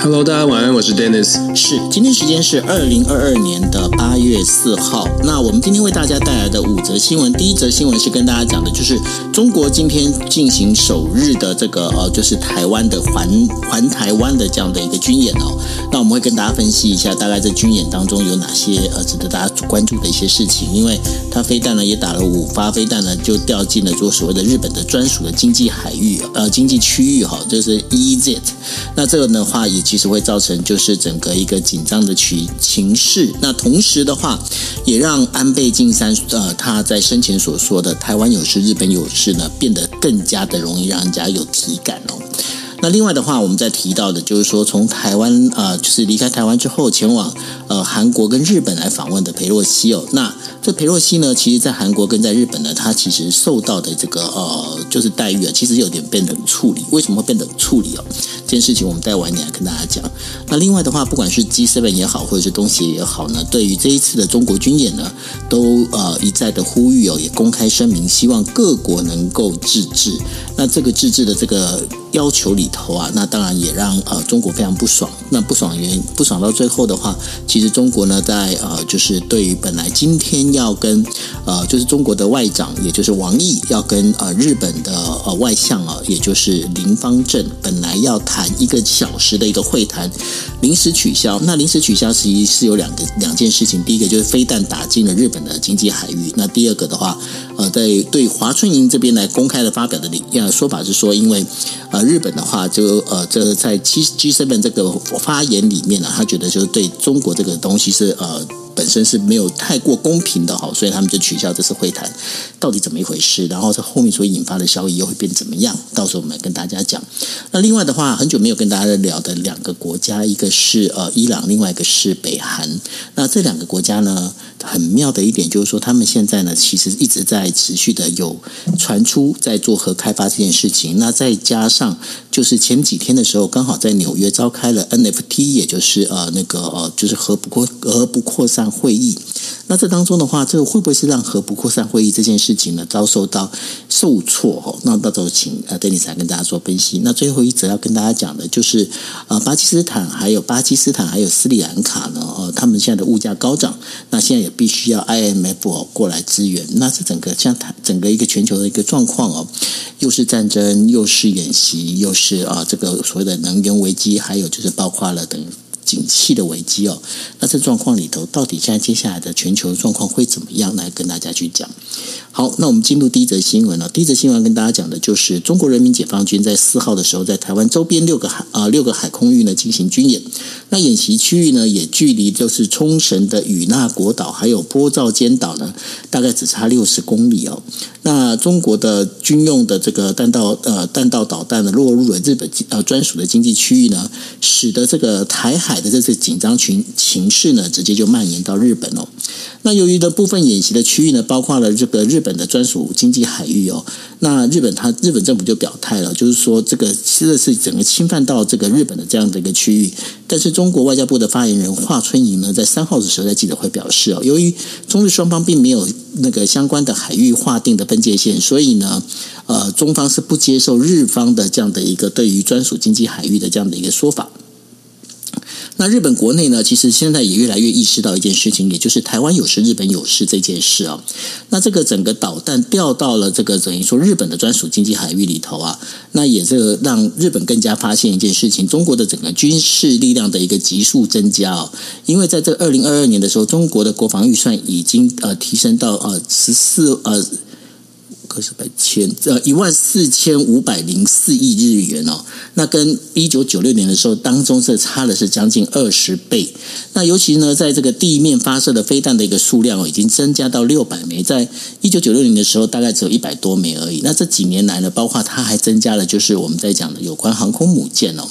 Hello，大家晚安，我是 Dennis。是，今天时间是二零二二年的八月四号。那我们今天为大家带来的五则新闻，第一则新闻是跟大家讲的，就是中国今天进行首日的这个呃，就是台湾的环环台湾的这样的一个军演哦。那我们会跟大家分析一下，大概在军演当中有哪些呃值得大家关注的一些事情，因为它飞弹呢也打了五发飞弹呢，就掉进了做所谓的日本的专属的经济海域呃经济区域哈、哦，就是 EEZ。那这个的话也。其实会造成就是整个一个紧张的情情势，那同时的话，也让安倍晋三呃他在生前所说的“台湾有事，日本有事”呢，变得更加的容易让人家有体感哦。那另外的话，我们在提到的就是说，从台湾呃就是离开台湾之后，前往呃韩国跟日本来访问的裴洛西哦，那。这裴洛西呢，其实，在韩国跟在日本呢，他其实受到的这个呃，就是待遇啊，其实有点被冷处理。为什么会被冷处理哦？这件事情我们待晚点来跟大家讲。那另外的话，不管是 G7 也好，或者是东协也好呢，对于这一次的中国军演呢，都呃一再的呼吁哦，也公开声明，希望各国能够自治。那这个自治的这个要求里头啊，那当然也让呃中国非常不爽。那不爽原因，不爽到最后的话，其实中国呢，在呃就是对于本来今天要跟呃，就是中国的外长，也就是王毅，要跟呃日本的呃外相啊，也就是林芳正，本来要谈一个小时的一个会谈，临时取消。那临时取消实际是有两个两件事情，第一个就是飞弹打进了日本的经济海域，那第二个的话，呃，在对华春莹这边来公开的发表的理呃说法是说，因为呃日本的话就呃这在 G G7 这个发言里面呢，他觉得就是对中国这个东西是呃。本身是没有太过公平的哈，所以他们就取消这次会谈，到底怎么一回事？然后这后面所引发的效益又会变怎么样？到时候我们跟大家讲。那另外的话，很久没有跟大家聊的两个国家，一个是呃伊朗，另外一个是北韩。那这两个国家呢，很妙的一点就是说，他们现在呢其实一直在持续的有传出在做核开发这件事情。那再加上就是前几天的时候，刚好在纽约召开了 NFT，也就是呃那个呃就是核不扩核不扩散。会议，那这当中的话，这个会不会是让核不扩散会议这件事情呢遭受到受挫？哦，那到时候请呃邓丽才跟大家做分析。那最后一则要跟大家讲的就是，呃，巴基斯坦还有巴基斯坦还有斯里兰卡呢，呃，他们现在的物价高涨，那现在也必须要 IMF 过来支援。那这整个像它整个一个全球的一个状况哦，又是战争，又是演习，又是啊这个所谓的能源危机，还有就是包括了等。景气的危机哦，那这状况里头，到底现在接下来的全球状况会怎么样？来跟大家去讲。好，那我们进入第一则新闻了。第一则新闻跟大家讲的就是中国人民解放军在四号的时候，在台湾周边六个海啊、呃、六个海空域呢进行军演。那演习区域呢，也距离就是冲绳的与那国岛还有波照间岛呢，大概只差六十公里哦。那中国的军用的这个弹道呃弹道导弹呢，落入了日本呃专属的经济区域呢，使得这个台海。的这次紧张情情势呢，直接就蔓延到日本哦。那由于的部分演习的区域呢，包括了这个日本的专属经济海域哦。那日本他日本政府就表态了，就是说这个其实是整个侵犯到这个日本的这样的一个区域。但是中国外交部的发言人华春莹呢，在三号的时候在记者会表示哦，由于中日双方并没有那个相关的海域划定的分界线，所以呢，呃，中方是不接受日方的这样的一个对于专属经济海域的这样的一个说法。那日本国内呢，其实现在也越来越意识到一件事情，也就是台湾有事，日本有事这件事啊。那这个整个导弹掉到了这个等于说日本的专属经济海域里头啊，那也这个让日本更加发现一件事情：中国的整个军事力量的一个急速增加啊。因为在这二零二二年的时候，中国的国防预算已经呃提升到呃十四呃。可是百千呃一万四千五百零四亿日元哦，那跟一九九六年的时候当中是差的是将近二十倍。那尤其呢，在这个地面发射的飞弹的一个数量哦，已经增加到六百枚，在一九九六年的时候大概只有一百多枚而已。那这几年来呢，包括它还增加了，就是我们在讲的有关航空母舰哦，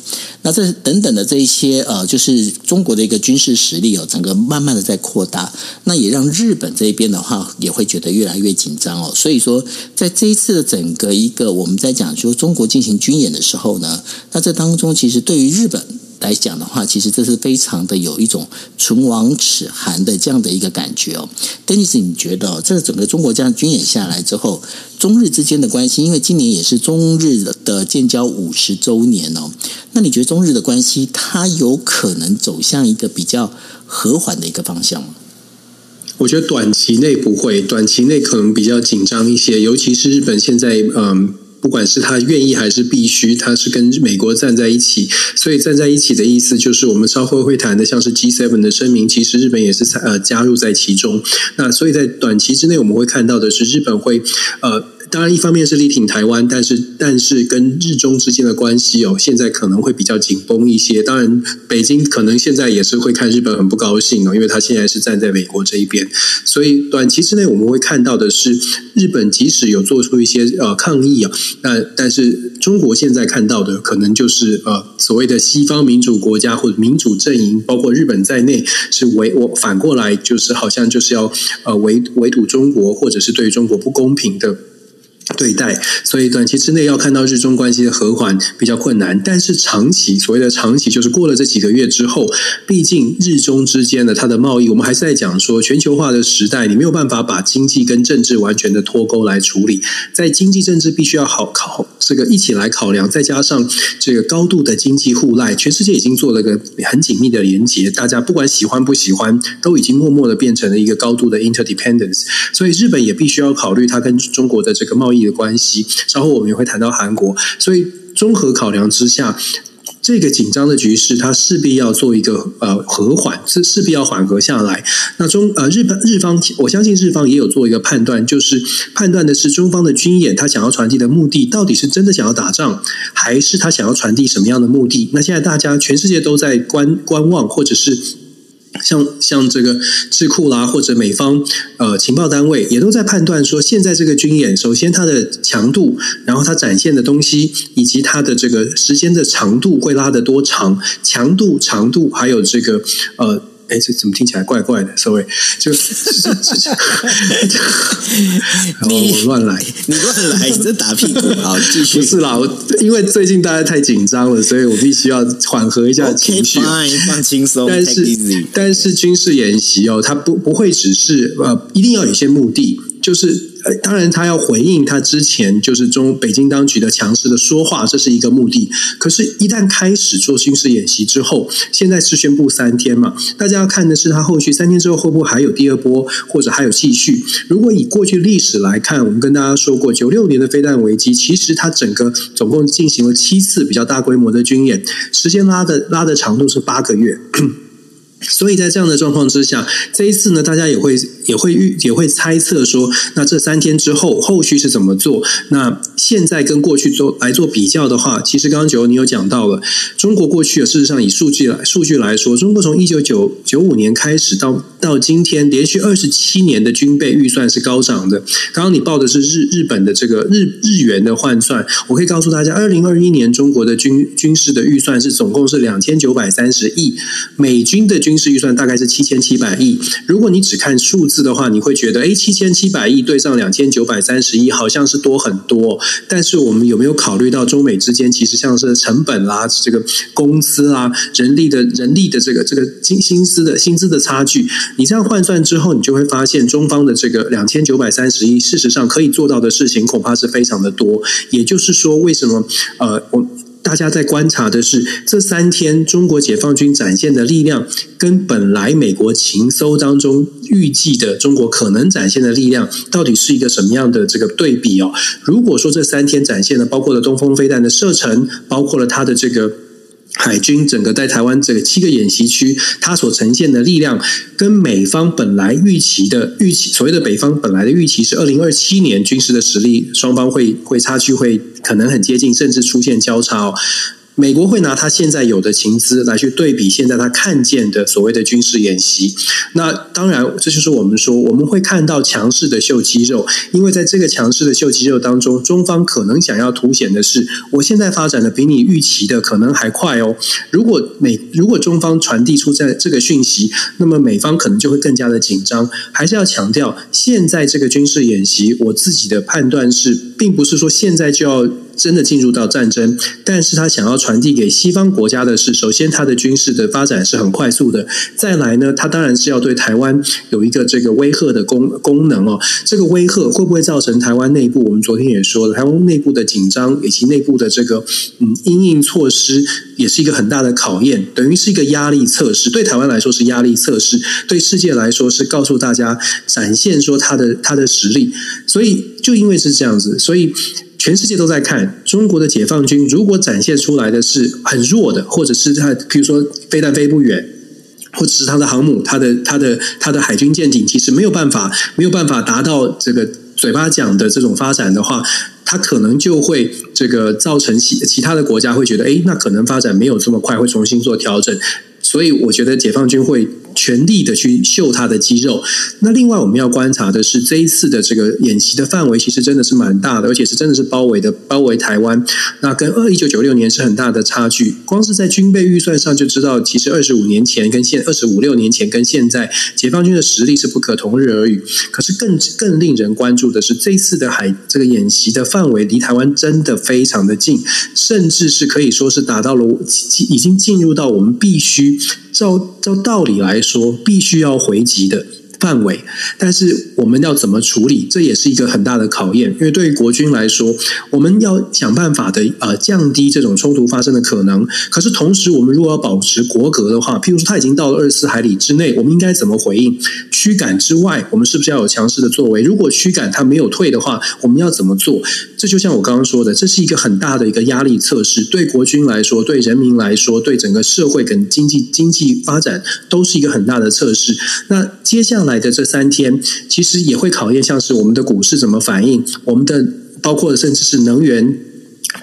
那这等等的这一些呃，就是中国的一个军事实力哦，整个慢慢的在扩大，那也让日本这一边的话也会觉得越来越紧张哦，所以说。在这一次的整个一个我们在讲说中国进行军演的时候呢，那这当中其实对于日本来讲的话，其实这是非常的有一种唇亡齿寒的这样的一个感觉哦。丹尼斯，你觉得这整个中国这样军演下来之后，中日之间的关系，因为今年也是中日的建交五十周年哦，那你觉得中日的关系它有可能走向一个比较和缓的一个方向吗？我觉得短期内不会，短期内可能比较紧张一些，尤其是日本现在嗯。不管是他愿意还是必须，他是跟美国站在一起，所以站在一起的意思就是，我们稍后会谈的，像是 G7 的声明，其实日本也是呃加入在其中。那所以在短期之内，我们会看到的是，日本会呃。当然，一方面是力挺台湾，但是但是跟日中之间的关系哦，现在可能会比较紧绷一些。当然，北京可能现在也是会看日本很不高兴哦，因为他现在是站在美国这一边。所以短期之内我们会看到的是，日本即使有做出一些呃抗议啊，那但是中国现在看到的可能就是呃所谓的西方民主国家或者民主阵营，包括日本在内，是围我反过来就是好像就是要呃围围堵中国，或者是对中国不公平的。对待，所以短期之内要看到日中关系的和缓比较困难，但是长期所谓的长期就是过了这几个月之后，毕竟日中之间的它的贸易，我们还是在讲说全球化的时代，你没有办法把经济跟政治完全的脱钩来处理，在经济政治必须要好考这个一起来考量，再加上这个高度的经济互赖，全世界已经做了个很紧密的连接，大家不管喜欢不喜欢，都已经默默的变成了一个高度的 interdependence，所以日本也必须要考虑它跟中国的这个贸易的关系，稍后我们也会谈到韩国，所以综合考量之下，这个紧张的局势，它势必要做一个呃和缓，是势必要缓和下来。那中呃日本日方，我相信日方也有做一个判断，就是判断的是中方的军演，他想要传递的目的，到底是真的想要打仗，还是他想要传递什么样的目的？那现在大家全世界都在观观望，或者是。像像这个智库啦，或者美方呃情报单位也都在判断说，现在这个军演，首先它的强度，然后它展现的东西，以及它的这个时间的长度会拉得多长，强度、长度，还有这个呃。哎，这怎么听起来怪怪的？Sorry，就 就就就你乱来，你乱来，你这打屁股。啊，继续。不是啦，我因为最近大家太紧张了，所以我必须要缓和一下情绪，okay, fine, 放轻松。但是但是军事演习哦，它不不会只是呃，一定要有些目的。就是呃，当然他要回应他之前就是中北京当局的强势的说话，这是一个目的。可是，一旦开始做军事演习之后，现在是宣布三天嘛，大家要看的是他后续三天之后会不会还有第二波，或者还有继续。如果以过去历史来看，我们跟大家说过，九六年的飞弹危机，其实它整个总共进行了七次比较大规模的军演，时间拉的拉的长度是八个月。所以在这样的状况之下，这一次呢，大家也会也会预也会猜测说，那这三天之后后续是怎么做？那现在跟过去做来做比较的话，其实刚刚九你有讲到了，中国过去事实上以数据来数据来说，中国从一九九九五年开始到到今天，连续二十七年的军备预算是高涨的。刚刚你报的是日日本的这个日日元的换算，我可以告诉大家，二零二一年中国的军军事的预算是总共是两千九百三十亿美军的。军事预算大概是七千七百亿。如果你只看数字的话，你会觉得，诶，七千七百亿对上两千九百三十亿，好像是多很多。但是我们有没有考虑到中美之间其实像是成本啦、这个工资啦、人力的人力的这个这个薪薪资的薪资的差距？你这样换算之后，你就会发现中方的这个两千九百三十亿，事实上可以做到的事情恐怕是非常的多。也就是说，为什么呃我？大家在观察的是这三天中国解放军展现的力量，跟本来美国情搜当中预计的中国可能展现的力量，到底是一个什么样的这个对比哦？如果说这三天展现的包括了东风飞弹的射程，包括了它的这个。海军整个在台湾这个七个演习区，它所呈现的力量，跟美方本来预期的预期，所谓的北方本来的预期是二零二七年军事的实力，双方会会差距会可能很接近，甚至出现交叉哦。美国会拿他现在有的情资来去对比现在他看见的所谓的军事演习，那当然这就是我们说我们会看到强势的秀肌肉，因为在这个强势的秀肌肉当中，中方可能想要凸显的是，我现在发展的比你预期的可能还快哦。如果美如果中方传递出在这个讯息，那么美方可能就会更加的紧张。还是要强调，现在这个军事演习，我自己的判断是，并不是说现在就要。真的进入到战争，但是他想要传递给西方国家的是，首先他的军事的发展是很快速的，再来呢，他当然是要对台湾有一个这个威吓的功功能哦。这个威吓会不会造成台湾内部？我们昨天也说了，台湾内部的紧张以及内部的这个嗯因应措施，也是一个很大的考验，等于是一个压力测试。对台湾来说是压力测试，对世界来说是告诉大家展现说他的他的实力。所以就因为是这样子，所以。全世界都在看中国的解放军，如果展现出来的是很弱的，或者是他，比如说飞弹飞不远，或者是他的航母、他的、他的、他的海军舰艇，其实没有办法，没有办法达到这个嘴巴讲的这种发展的话，他可能就会这个造成其其他的国家会觉得，哎，那可能发展没有这么快，会重新做调整。所以我觉得解放军会。全力的去秀他的肌肉。那另外我们要观察的是，这一次的这个演习的范围其实真的是蛮大的，而且是真的是包围的，包围台湾。那跟二一九九六年是很大的差距。光是在军备预算上就知道，其实二十五年前跟现二十五六年前跟现在，解放军的实力是不可同日而语。可是更更令人关注的是，这一次的海这个演习的范围离台湾真的非常的近，甚至是可以说是达到了已经进入到我们必须照照道理来说。必须要回击的。范围，但是我们要怎么处理，这也是一个很大的考验。因为对于国军来说，我们要想办法的呃降低这种冲突发生的可能。可是同时，我们如果要保持国格的话，譬如说他已经到了二十四海里之内，我们应该怎么回应？驱赶之外，我们是不是要有强势的作为？如果驱赶他没有退的话，我们要怎么做？这就像我刚刚说的，这是一个很大的一个压力测试。对国军来说，对人民来说，对整个社会跟经济经济发展都是一个很大的测试。那接下来。来的这三天，其实也会考验，像是我们的股市怎么反应，我们的包括甚至是能源。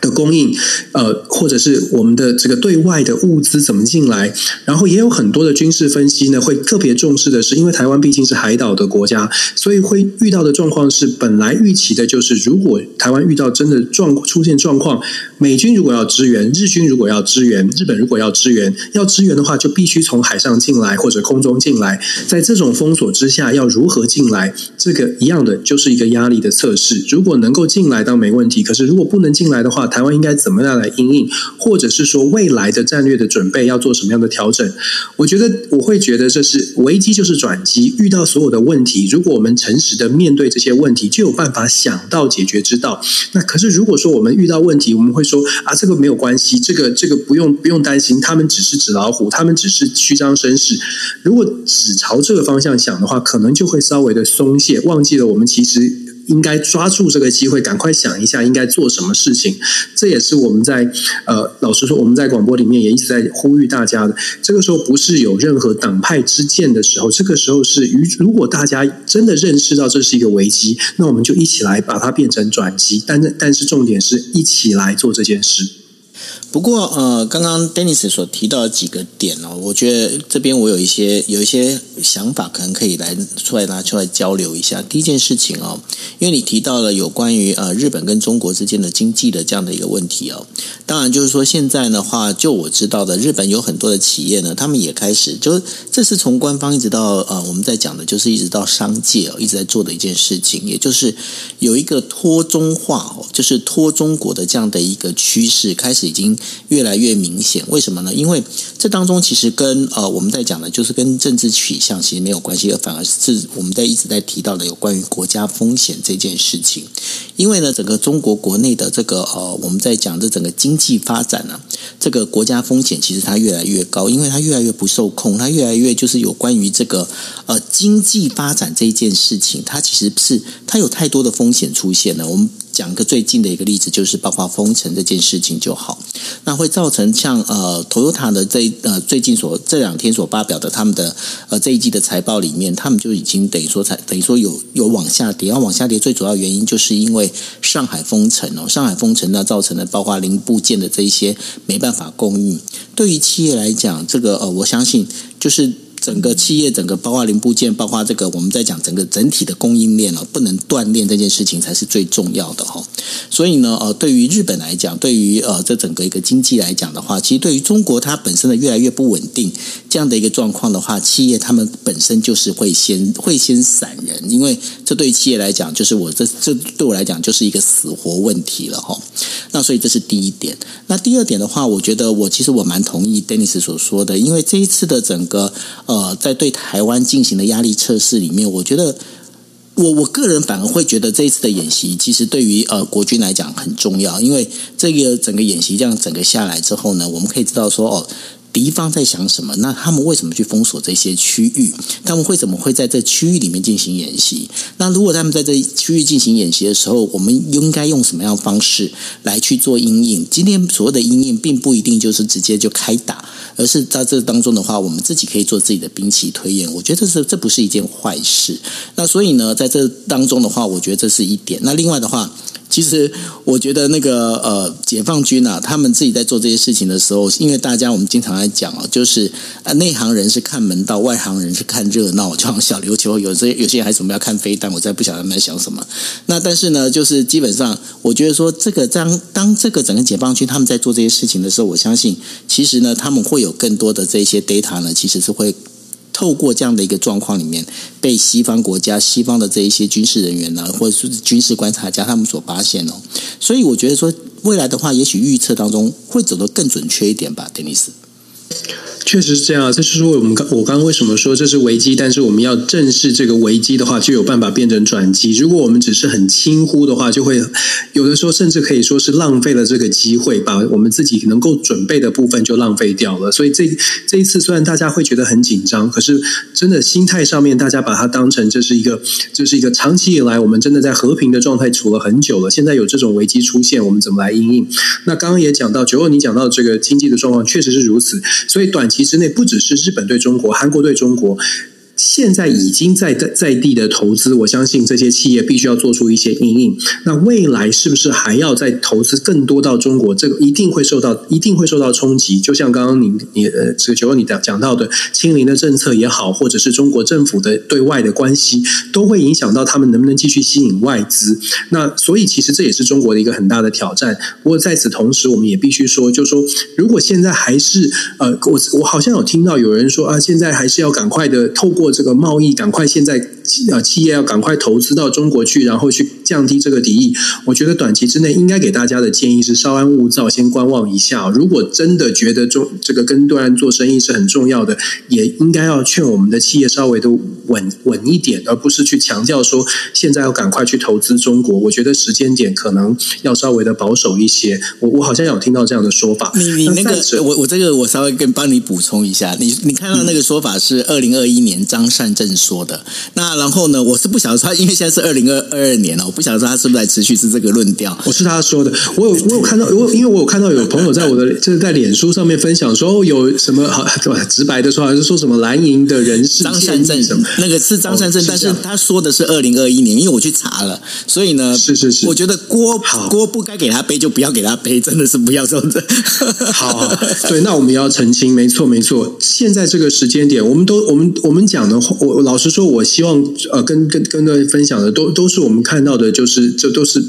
的供应，呃，或者是我们的这个对外的物资怎么进来？然后也有很多的军事分析呢，会特别重视的是，因为台湾毕竟是海岛的国家，所以会遇到的状况是，本来预期的就是，如果台湾遇到真的状出现状况，美军如果要支援，日军如果要支援，日本如果要支援，要支援的话，就必须从海上进来或者空中进来。在这种封锁之下，要如何进来？这个一样的就是一个压力的测试。如果能够进来，倒没问题；可是如果不能进来的话，台湾应该怎么样来应应，或者是说未来的战略的准备要做什么样的调整？我觉得我会觉得这是危机就是转机，遇到所有的问题，如果我们诚实的面对这些问题，就有办法想到解决之道。那可是如果说我们遇到问题，我们会说啊，这个没有关系，这个这个不用不用担心，他们只是纸老虎，他们只是虚张声势。如果只朝这个方向想的话，可能就会稍微的松懈，忘记了我们其实。应该抓住这个机会，赶快想一下应该做什么事情。这也是我们在呃，老实说，我们在广播里面也一直在呼吁大家的。这个时候不是有任何党派之见的时候，这个时候是与，如果大家真的认识到这是一个危机，那我们就一起来把它变成转机。但是，但是重点是一起来做这件事。不过，呃，刚刚 Dennis 所提到的几个点哦，我觉得这边我有一些有一些想法，可能可以来出来拿出来交流一下。第一件事情哦，因为你提到了有关于呃日本跟中国之间的经济的这样的一个问题哦，当然就是说现在的话，就我知道的，日本有很多的企业呢，他们也开始，就这是从官方一直到呃我们在讲的，就是一直到商界哦，一直在做的一件事情，也就是有一个脱中化哦，就是脱中国的这样的一个趋势，开始已经。越来越明显，为什么呢？因为这当中其实跟呃我们在讲的，就是跟政治取向其实没有关系，而反而是我们在一直在提到的有关于国家风险这件事情。因为呢，整个中国国内的这个呃我们在讲这整个经济发展呢、这个国家风险其实它越来越高，因为它越来越不受控，它越来越就是有关于这个呃经济发展这件事情，它其实是它有太多的风险出现了。我们。讲个最近的一个例子，就是包括封城这件事情就好，那会造成像呃，Toyota 的这呃最近所这两天所发表的他们的呃这一季的财报里面，他们就已经等于说才等于说有有往下跌，要往下跌最主要原因就是因为上海封城哦，上海封城呢造成了包括零部件的这一些没办法供应，对于企业来讲，这个呃我相信就是。整个企业，整个包括零部件，包括这个我们在讲整个整体的供应链哦，不能断链这件事情才是最重要的哈。所以呢，呃，对于日本来讲，对于呃这整个一个经济来讲的话，其实对于中国它本身的越来越不稳定这样的一个状况的话，企业他们本身就是会先会先散人，因为这对于企业来讲，就是我这这对我来讲就是一个死活问题了哈。那所以这是第一点。那第二点的话，我觉得我其实我蛮同意 Dennis 所说的，因为这一次的整个呃呃在对台湾进行的压力测试里面，我觉得。我我个人反而会觉得这一次的演习其实对于呃国军来讲很重要，因为这个整个演习这样整个下来之后呢，我们可以知道说哦。敌方在想什么？那他们为什么去封锁这些区域？他们为什么会在这区域里面进行演习？那如果他们在这区域进行演习的时候，我们应该用什么样的方式来去做阴影？今天所谓的阴影，并不一定就是直接就开打，而是在这当中的话，我们自己可以做自己的兵器推演。我觉得这是这不是一件坏事。那所以呢，在这当中的话，我觉得这是一点。那另外的话。其实，我觉得那个呃，解放军啊，他们自己在做这些事情的时候，因为大家我们经常来讲哦，就是呃，内行人是看门道，外行人是看热闹，就像小琉球有些有些人还准备要看飞弹，我再不晓得他们在想什么。那但是呢，就是基本上，我觉得说这个当当这个整个解放军他们在做这些事情的时候，我相信其实呢，他们会有更多的这些 data 呢，其实是会。透过这样的一个状况里面，被西方国家、西方的这一些军事人员呢，或者是军事观察家他们所发现哦，所以我觉得说未来的话，也许预测当中会走得更准确一点吧，丹尼斯。确实是这样，这就是我们刚我刚刚为什么说这是危机，但是我们要正视这个危机的话，就有办法变成转机。如果我们只是很轻忽的话，就会有的时候甚至可以说是浪费了这个机会，把我们自己能够准备的部分就浪费掉了。所以这这一次虽然大家会觉得很紧张，可是真的心态上面，大家把它当成这是一个这是一个长期以来我们真的在和平的状态处了很久了，现在有这种危机出现，我们怎么来应应？那刚刚也讲到，九二你讲到这个经济的状况确实是如此，所以短。期之内不只是日本对中国，韩国对中国。现在已经在在在地的投资，我相信这些企业必须要做出一些应应。那未来是不是还要再投资更多到中国？这个一定会受到一定会受到冲击。就像刚刚你你呃这个九二你讲讲到的清零的政策也好，或者是中国政府的对外的关系，都会影响到他们能不能继续吸引外资。那所以其实这也是中国的一个很大的挑战。不过在此同时，我们也必须说，就是说如果现在还是呃，我我好像有听到有人说啊，现在还是要赶快的透过。这个贸易，赶快现在。呃，企业要赶快投资到中国去，然后去降低这个敌意。我觉得短期之内应该给大家的建议是稍安勿躁，先观望一下。如果真的觉得中这个跟对岸做生意是很重要的，也应该要劝我们的企业稍微的稳稳一点，而不是去强调说现在要赶快去投资中国。我觉得时间点可能要稍微的保守一些。我我好像有听到这样的说法。你你那个我我这个我稍微跟帮你补充一下。你你看到那个说法是二零二一年张善政说的。那然后呢，我是不晓得他，因为现在是二零二二年了，我不晓得他是不是在持续是这个论调。我是他说的，我有我有看到，我因为我有看到有朋友在我的就是在脸书上面分享说，哦，有什么好？直白的说，还是说什么蓝营的人士张善政什么？那个是张善政，哦，是但是他说的是二零二一年，因为我去查了，所以呢，是是是，我觉得锅锅不该给他背，就不要给他背，真的是不要这样子。好，好，对，那我们要澄清，没错没错。现在这个时间点，我们都我们我们讲的话，我老实说，我希望。呃，跟跟跟各位分享的都都是我们看到的，就是这都是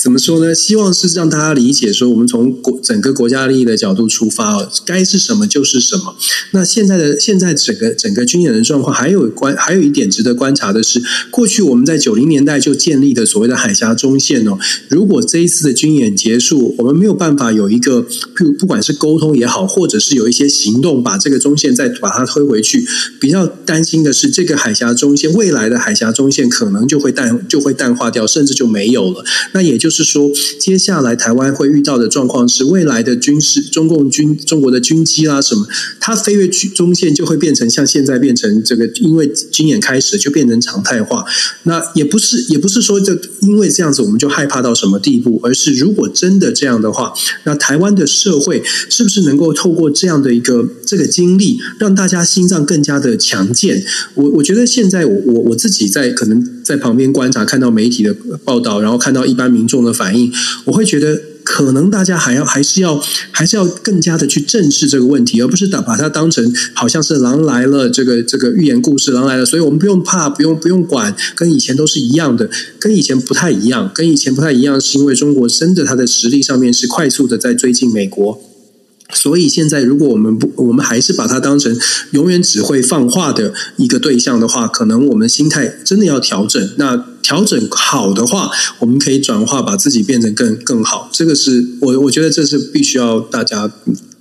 怎么说呢？希望是让大家理解说，我们从国整个国家利益的角度出发哦，该是什么就是什么。那现在的现在整个整个军演的状况，还有观还有一点值得观察的是，过去我们在九零年代就建立的所谓的海峡中线哦，如果这一次的军演结束，我们没有办法有一个，不不管是沟通也好，或者是有一些行动把这个中线再把它推回去，比较担心的是这个海峡中线未来的海峡中线可能就会淡就会淡化掉，甚至就没有了。那也就是说，接下来台湾会遇到的状况是，未来的军事中共军中国的军机啦什么，它飞越中线就会变成像现在变成这个，因为军演开始就变成常态化。那也不是也不是说就因为这样子我们就害怕到什么地步，而是如果真的这样的话，那台湾的社会是不是能够透过这样的一个这个经历，让大家心脏更加的强健？我我觉得现在我我我自己。在可能在旁边观察，看到媒体的报道，然后看到一般民众的反应，我会觉得。可能大家还要还是要还是要更加的去正视这个问题，而不是把把它当成好像是狼来了这个这个寓言故事，狼来了，所以我们不用怕，不用不用管，跟以前都是一样的，跟以前不太一样，跟以前不太一样，是因为中国真的它的实力上面是快速的在追近美国。所以现在，如果我们不，我们还是把它当成永远只会放话的一个对象的话，可能我们心态真的要调整。那调整好的话，我们可以转化，把自己变成更更好。这个是我我觉得这是必须要大家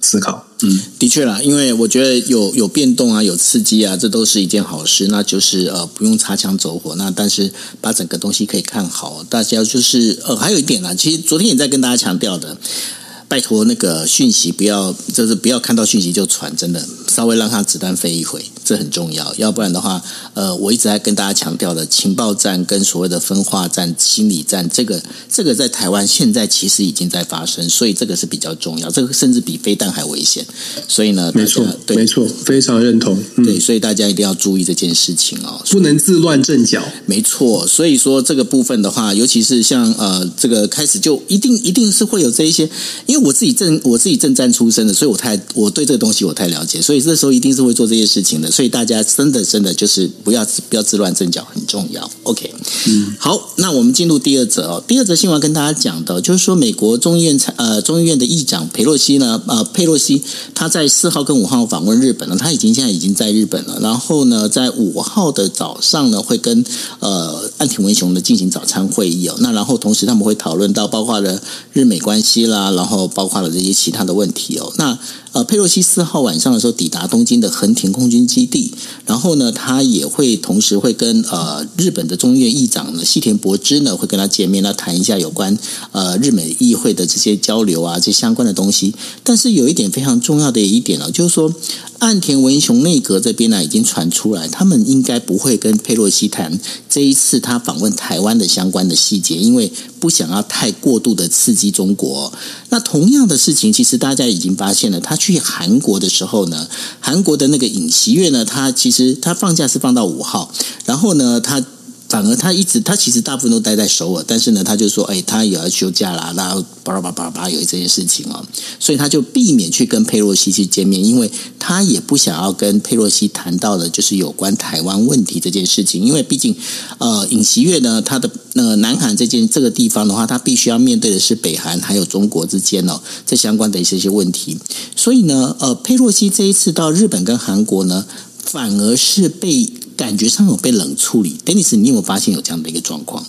思考。嗯，的确啦，因为我觉得有有变动啊，有刺激啊，这都是一件好事。那就是呃，不用擦枪走火。那但是把整个东西可以看好，大家就是呃，还有一点啦，其实昨天也在跟大家强调的。拜托，那个讯息不要，就是不要看到讯息就传，真的稍微让它子弹飞一回，这很重要。要不然的话，呃，我一直在跟大家强调的情报战跟所谓的分化战、心理战，这个这个在台湾现在其实已经在发生，所以这个是比较重要，这个甚至比飞弹还危险。所以呢，没错，对，没错，非常认同。嗯、对，所以大家一定要注意这件事情哦，不能自乱阵脚。没错，所以说这个部分的话，尤其是像呃这个开始就一定一定是会有这一些，因为。我自己正我自己正战出身的，所以我太我对这个东西我太了解，所以这时候一定是会做这些事情的。所以大家真的真的就是不要不要自乱阵脚，很重要。OK，嗯，好，那我们进入第二则哦。第二则新闻跟大家讲的，就是说美国众议院呃众议院的议长佩洛西呢，呃佩洛西他在四号跟五号访问日本了，他已经现在已经在日本了。然后呢，在五号的早上呢，会跟呃岸田文雄呢进行早餐会议哦。那然后同时他们会讨论到包括了日美关系啦，然后。包括了这些其他的问题哦。那呃，佩洛西四号晚上的时候抵达东京的横田空军基地，然后呢，他也会同时会跟呃日本的众议院议长呢，细田博之呢会跟他见面，来谈一下有关呃日美议会的这些交流啊，这相关的东西。但是有一点非常重要的一点呢，就是说岸田文雄内阁这边呢已经传出来，他们应该不会跟佩洛西谈这一次他访问台湾的相关的细节，因为不想要太过度的刺激中国。那同样的事情，其实大家已经发现了，他。去韩国的时候呢，韩国的那个尹锡悦呢，他其实他放假是放到五号，然后呢，他。反而他一直，他其实大部分都待在首尔，但是呢，他就说，哎，他也要休假啦，然后巴拉巴拉巴拉有这件事情哦，所以他就避免去跟佩洛西去见面，因为他也不想要跟佩洛西谈到的，就是有关台湾问题这件事情，因为毕竟，呃，尹锡悦呢，他的呃南韩这件这个地方的话，他必须要面对的是北韩还有中国之间哦，这相关的一些些问题，所以呢，呃，佩洛西这一次到日本跟韩国呢，反而是被。感觉上有被冷处理，Dennis，你有没有发现有这样的一个状况？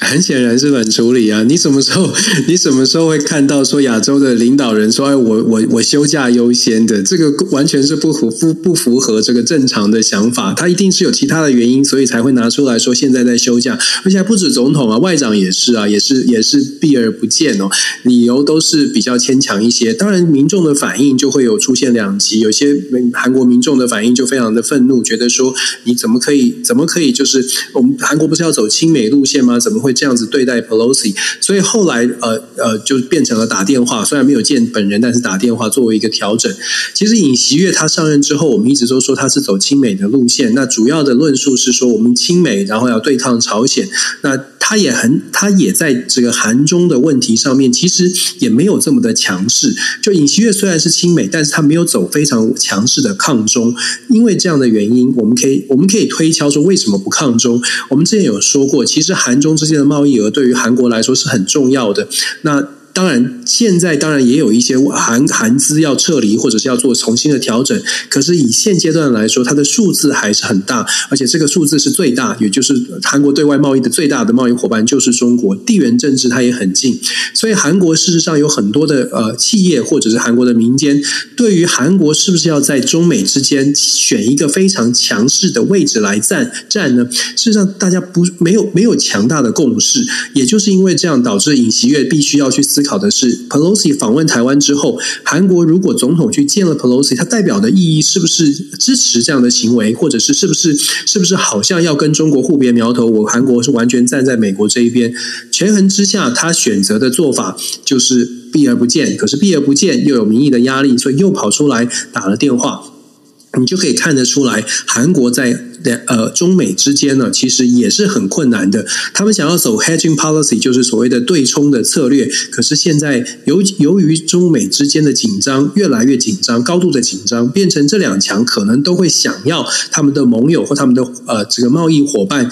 很显然是冷处理啊！你什么时候 你什么时候会看到说亚洲的领导人说：“哎，我我我休假优先的。”这个完全是不符不不符合这个正常的想法。他一定是有其他的原因，所以才会拿出来说现在在休假。而且还不止总统啊，外长也是啊，也是也是避而不见哦。理由都是比较牵强一些。当然，民众的反应就会有出现两极。有些韩国民众的反应就非常的愤怒，觉得说你怎么可以怎么可以就是我们韩国不是要走亲美路线吗？怎么会？这样子对待 Pelosi，所以后来呃呃就变成了打电话，虽然没有见本人，但是打电话作为一个调整。其实尹锡悦他上任之后，我们一直都说他是走亲美的路线。那主要的论述是说，我们亲美，然后要对抗朝鲜。那他也很，他也在这个韩中的问题上面，其实也没有这么的强势。就尹锡悦虽然是亲美，但是他没有走非常强势的抗中。因为这样的原因，我们可以我们可以推敲说，为什么不抗中？我们之前有说过，其实韩中之间的贸易额对于韩国来说是很重要的。那当然，现在当然也有一些韩韩资要撤离，或者是要做重新的调整。可是以现阶段来说，它的数字还是很大，而且这个数字是最大，也就是韩国对外贸易的最大的贸易伙伴就是中国。地缘政治它也很近，所以韩国事实上有很多的呃企业或者是韩国的民间，对于韩国是不是要在中美之间选一个非常强势的位置来站站呢？事实上，大家不没有没有强大的共识，也就是因为这样导致尹锡悦必须要去思。考考的是，Pelosi 访问台湾之后，韩国如果总统去见了 Pelosi，他代表的意义是不是支持这样的行为，或者是是不是是不是好像要跟中国互别苗头？我韩国是完全站在美国这一边。权衡之下，他选择的做法就是避而不见。可是避而不见又有民意的压力，所以又跑出来打了电话。你就可以看得出来，韩国在呃中美之间呢，其实也是很困难的。他们想要走 hedging policy，就是所谓的对冲的策略。可是现在由由于中美之间的紧张越来越紧张，高度的紧张，变成这两强可能都会想要他们的盟友或他们的呃这个贸易伙伴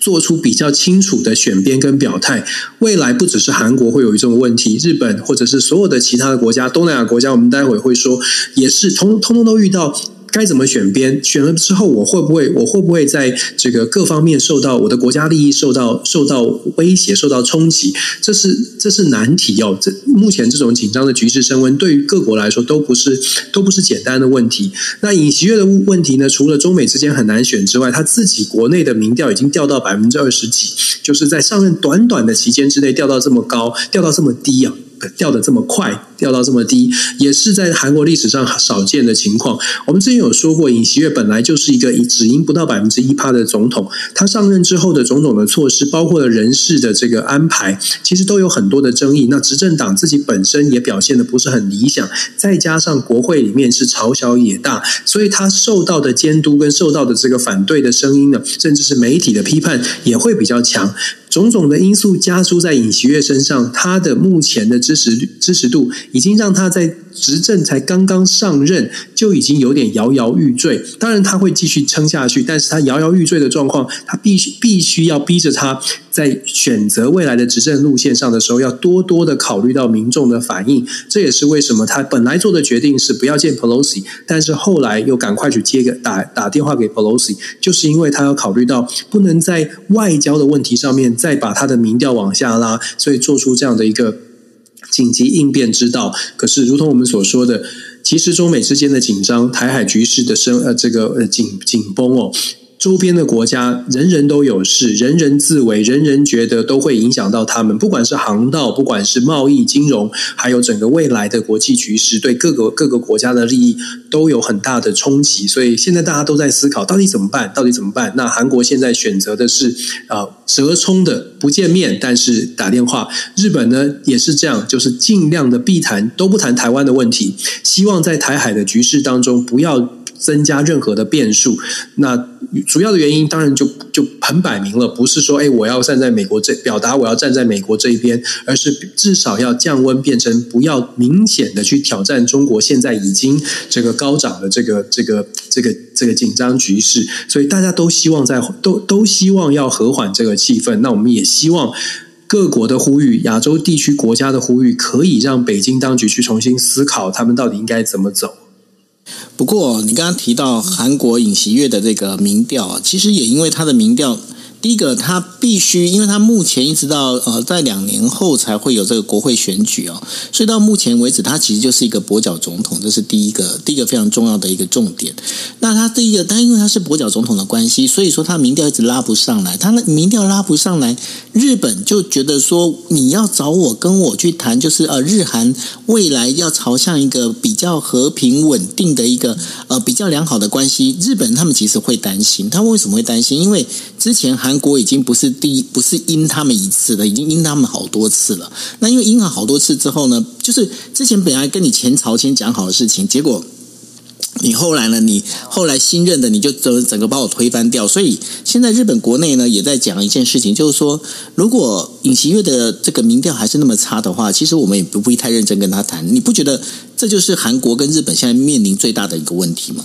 做出比较清楚的选边跟表态。未来不只是韩国会有一种问题，日本或者是所有的其他的国家，东南亚国家，我们待会会说，也是通通通都遇到。该怎么选边？选了之后，我会不会我会不会在这个各方面受到我的国家利益受到受到威胁、受到冲击？这是这是难题哦。这目前这种紧张的局势升温，对于各国来说都不是都不是简单的问题。那尹锡悦的问题呢？除了中美之间很难选之外，他自己国内的民调已经掉到百分之二十几，就是在上任短短的期间之内掉到这么高，掉到这么低啊。掉得这么快，掉到这么低，也是在韩国历史上少见的情况。我们之前有说过，尹锡悦本来就是一个只赢不到百分之一趴的总统。他上任之后的种种的措施，包括了人事的这个安排，其实都有很多的争议。那执政党自己本身也表现得不是很理想，再加上国会里面是朝小野大，所以他受到的监督跟受到的这个反对的声音呢，甚至是媒体的批判也会比较强。种种的因素加诸在尹锡悦身上，他的目前的支持支持度已经让他在执政才刚刚上任就已经有点摇摇欲坠。当然他会继续撑下去，但是他摇摇欲坠的状况，他必须必须要逼着他在选择未来的执政路线上的时候，要多多的考虑到民众的反应。这也是为什么他本来做的决定是不要见 Pelosi，但是后来又赶快去接个打打电话给 Pelosi，就是因为他要考虑到不能在外交的问题上面。再把他的民调往下拉，所以做出这样的一个紧急应变之道。可是，如同我们所说的，其实中美之间的紧张、台海局势的升呃这个呃紧紧绷哦。周边的国家人人都有事，人人自危，人人觉得都会影响到他们。不管是航道，不管是贸易、金融，还有整个未来的国际局势，对各个各个国家的利益都有很大的冲击。所以现在大家都在思考，到底怎么办？到底怎么办？那韩国现在选择的是呃折冲的，不见面，但是打电话。日本呢也是这样，就是尽量的避谈，都不谈台湾的问题，希望在台海的局势当中不要增加任何的变数。那主要的原因当然就就很摆明了，不是说诶我要站在美国这表达我要站在美国这一边，而是至少要降温，变成不要明显的去挑战中国现在已经这个高涨的这个这个这个这个紧张局势。所以大家都希望在都都希望要和缓这个气氛。那我们也希望各国的呼吁，亚洲地区国家的呼吁，可以让北京当局去重新思考他们到底应该怎么走。不过，你刚刚提到韩国尹锡悦的这个民调，其实也因为他的民调。第一个，他必须，因为他目前一直到呃，在两年后才会有这个国会选举哦，所以到目前为止，他其实就是一个跛脚总统，这是第一个，第一个非常重要的一个重点。那他第一个，但因为他是跛脚总统的关系，所以说他民调一直拉不上来，他的民调拉不上来，日本就觉得说你要找我跟我去谈，就是呃，日韩未来要朝向一个比较和平稳定的一个呃比较良好的关系，日本他们其实会担心，他为什么会担心？因为之前韩韩国已经不是第一，不是阴他们一次了，已经阴他们好多次了。那因为阴了好多次之后呢，就是之前本来跟你前朝先讲好的事情，结果你后来呢，你后来新任的你就整整个把我推翻掉。所以现在日本国内呢也在讲一件事情，就是说，如果尹锡悦的这个民调还是那么差的话，其实我们也不必太认真跟他谈。你不觉得这就是韩国跟日本现在面临最大的一个问题吗？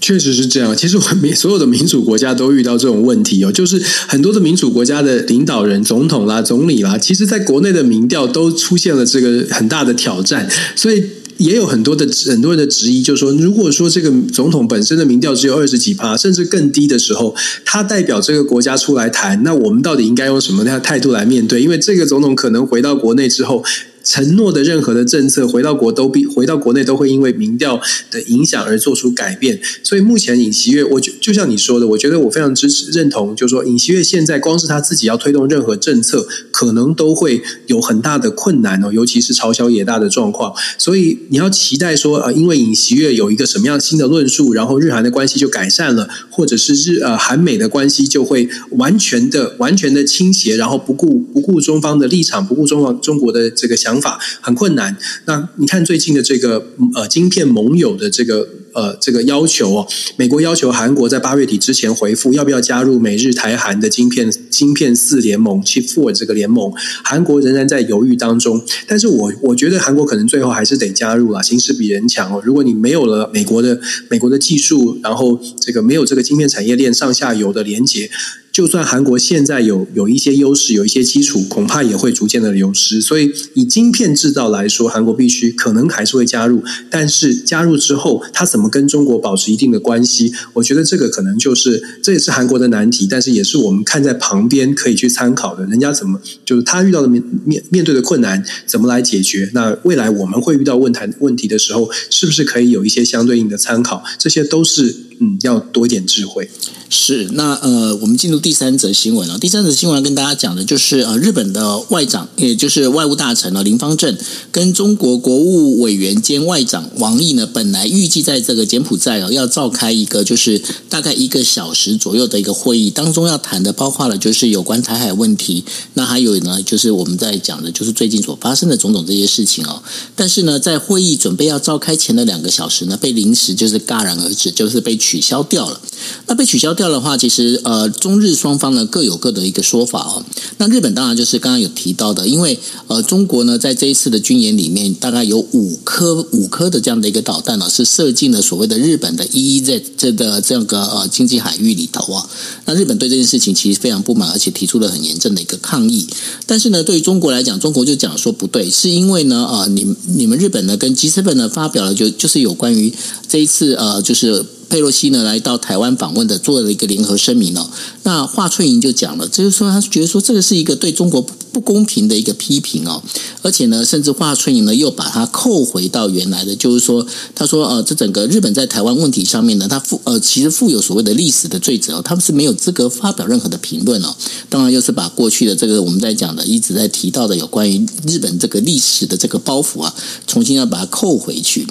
确实是这样。其实我们所有的民主国家都遇到这种问题哦，就是很多的民主国家的领导人、总统啦、总理啦，其实在国内的民调都出现了这个很大的挑战，所以也有很多的很多人的质疑，就是说，如果说这个总统本身的民调只有二十几趴，甚至更低的时候，他代表这个国家出来谈，那我们到底应该用什么样的态度来面对？因为这个总统可能回到国内之后。承诺的任何的政策，回到国都必回到国内都会因为民调的影响而做出改变。所以目前尹锡悦，我就就像你说的，我觉得我非常支持认同，就是说尹锡悦现在光是他自己要推动任何政策，可能都会有很大的困难哦，尤其是朝小野大的状况。所以你要期待说，呃，因为尹锡悦有一个什么样新的论述，然后日韩的关系就改善了，或者是日呃韩美的关系就会完全的完全的倾斜，然后不顾不顾中方的立场，不顾中方中国的这个想法。很困难。那你看最近的这个呃晶片盟友的这个呃这个要求哦，美国要求韩国在八月底之前回复要不要加入美日台韩的晶片晶片四联盟 Chip Four 这个联盟，韩国仍然在犹豫当中。但是我我觉得韩国可能最后还是得加入了，形势比人强哦。如果你没有了美国的美国的技术，然后这个没有这个晶片产业链上下游的连接。就算韩国现在有有一些优势，有一些基础，恐怕也会逐渐的流失。所以以晶片制造来说，韩国必须可能还是会加入，但是加入之后，它怎么跟中国保持一定的关系？我觉得这个可能就是这也是韩国的难题，但是也是我们看在旁边可以去参考的。人家怎么就是他遇到的面面面对的困难怎么来解决？那未来我们会遇到问谈问题的时候，是不是可以有一些相对应的参考？这些都是嗯，要多一点智慧。是，那呃，我们进入第三则新闻了。第三则新闻要跟大家讲的就是呃，日本的外长，也就是外务大臣呢林芳正，跟中国国务委员兼外长王毅呢，本来预计在这个柬埔寨哦，要召开一个就是大概一个小时左右的一个会议，当中要谈的包括了就是有关台海问题，那还有呢就是我们在讲的就是最近所发生的种种这些事情哦。但是呢，在会议准备要召开前的两个小时呢，被临时就是戛然而止，就是被取消掉了。那被取消掉的话，其实呃，中日双方呢各有各的一个说法哦。那日本当然就是刚刚有提到的，因为呃，中国呢在这一次的军演里面，大概有五颗五颗的这样的一个导弹呢，是射进了所谓的日本的 EEZ 这个这个呃经济海域里头啊。那日本对这件事情其实非常不满，而且提出了很严正的一个抗议。但是呢，对于中国来讲，中国就讲说不对，是因为呢呃，你你们日本呢跟 G7 呢发表了就就是有关于这一次呃就是。佩洛西呢来到台湾访问的，做了一个联合声明哦。那华春莹就讲了，就是说他觉得说这个是一个对中国不公平的一个批评哦。而且呢，甚至华春莹呢又把它扣回到原来的，就是说他说呃，这整个日本在台湾问题上面呢，他负呃其实负有所谓的历史的罪责哦，他们是没有资格发表任何的评论哦。当然又是把过去的这个我们在讲的一直在提到的有关于日本这个历史的这个包袱啊，重新要把它扣回去。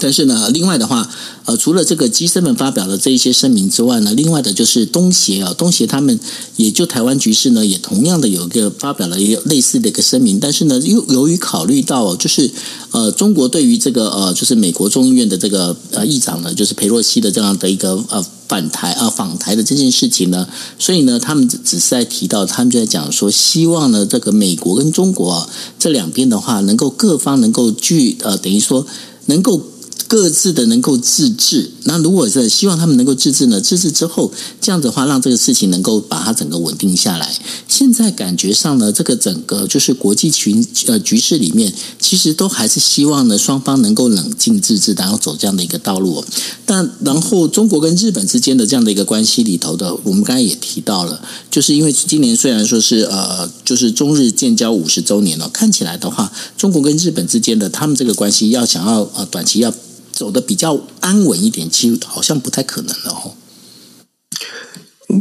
但是呢，另外的话，呃，除了这个基森们发表的这一些声明之外呢，另外的就是东协啊，东协他们也就台湾局势呢，也同样的有一个发表了一个类似的一个声明。但是呢，又由于考虑到就是呃，中国对于这个呃，就是美国众议院的这个呃议长呢，就是裴洛西的这样的一个呃反台啊访台的这件事情呢，所以呢，他们只是在提到，他们就在讲说，希望呢，这个美国跟中国啊这两边的话，能够各方能够具呃，等于说能够。各自的能够自治，那如果是希望他们能够自治呢？自治之后，这样子的话，让这个事情能够把它整个稳定下来。现在感觉上呢，这个整个就是国际群呃局势里面，其实都还是希望呢双方能够冷静自治，然后走这样的一个道路。但然后中国跟日本之间的这样的一个关系里头的，我们刚才也提到了，就是因为今年虽然说是呃，就是中日建交五十周年了，看起来的话，中国跟日本之间的他们这个关系要想要呃短期要。走的比较安稳一点，其实好像不太可能了哦。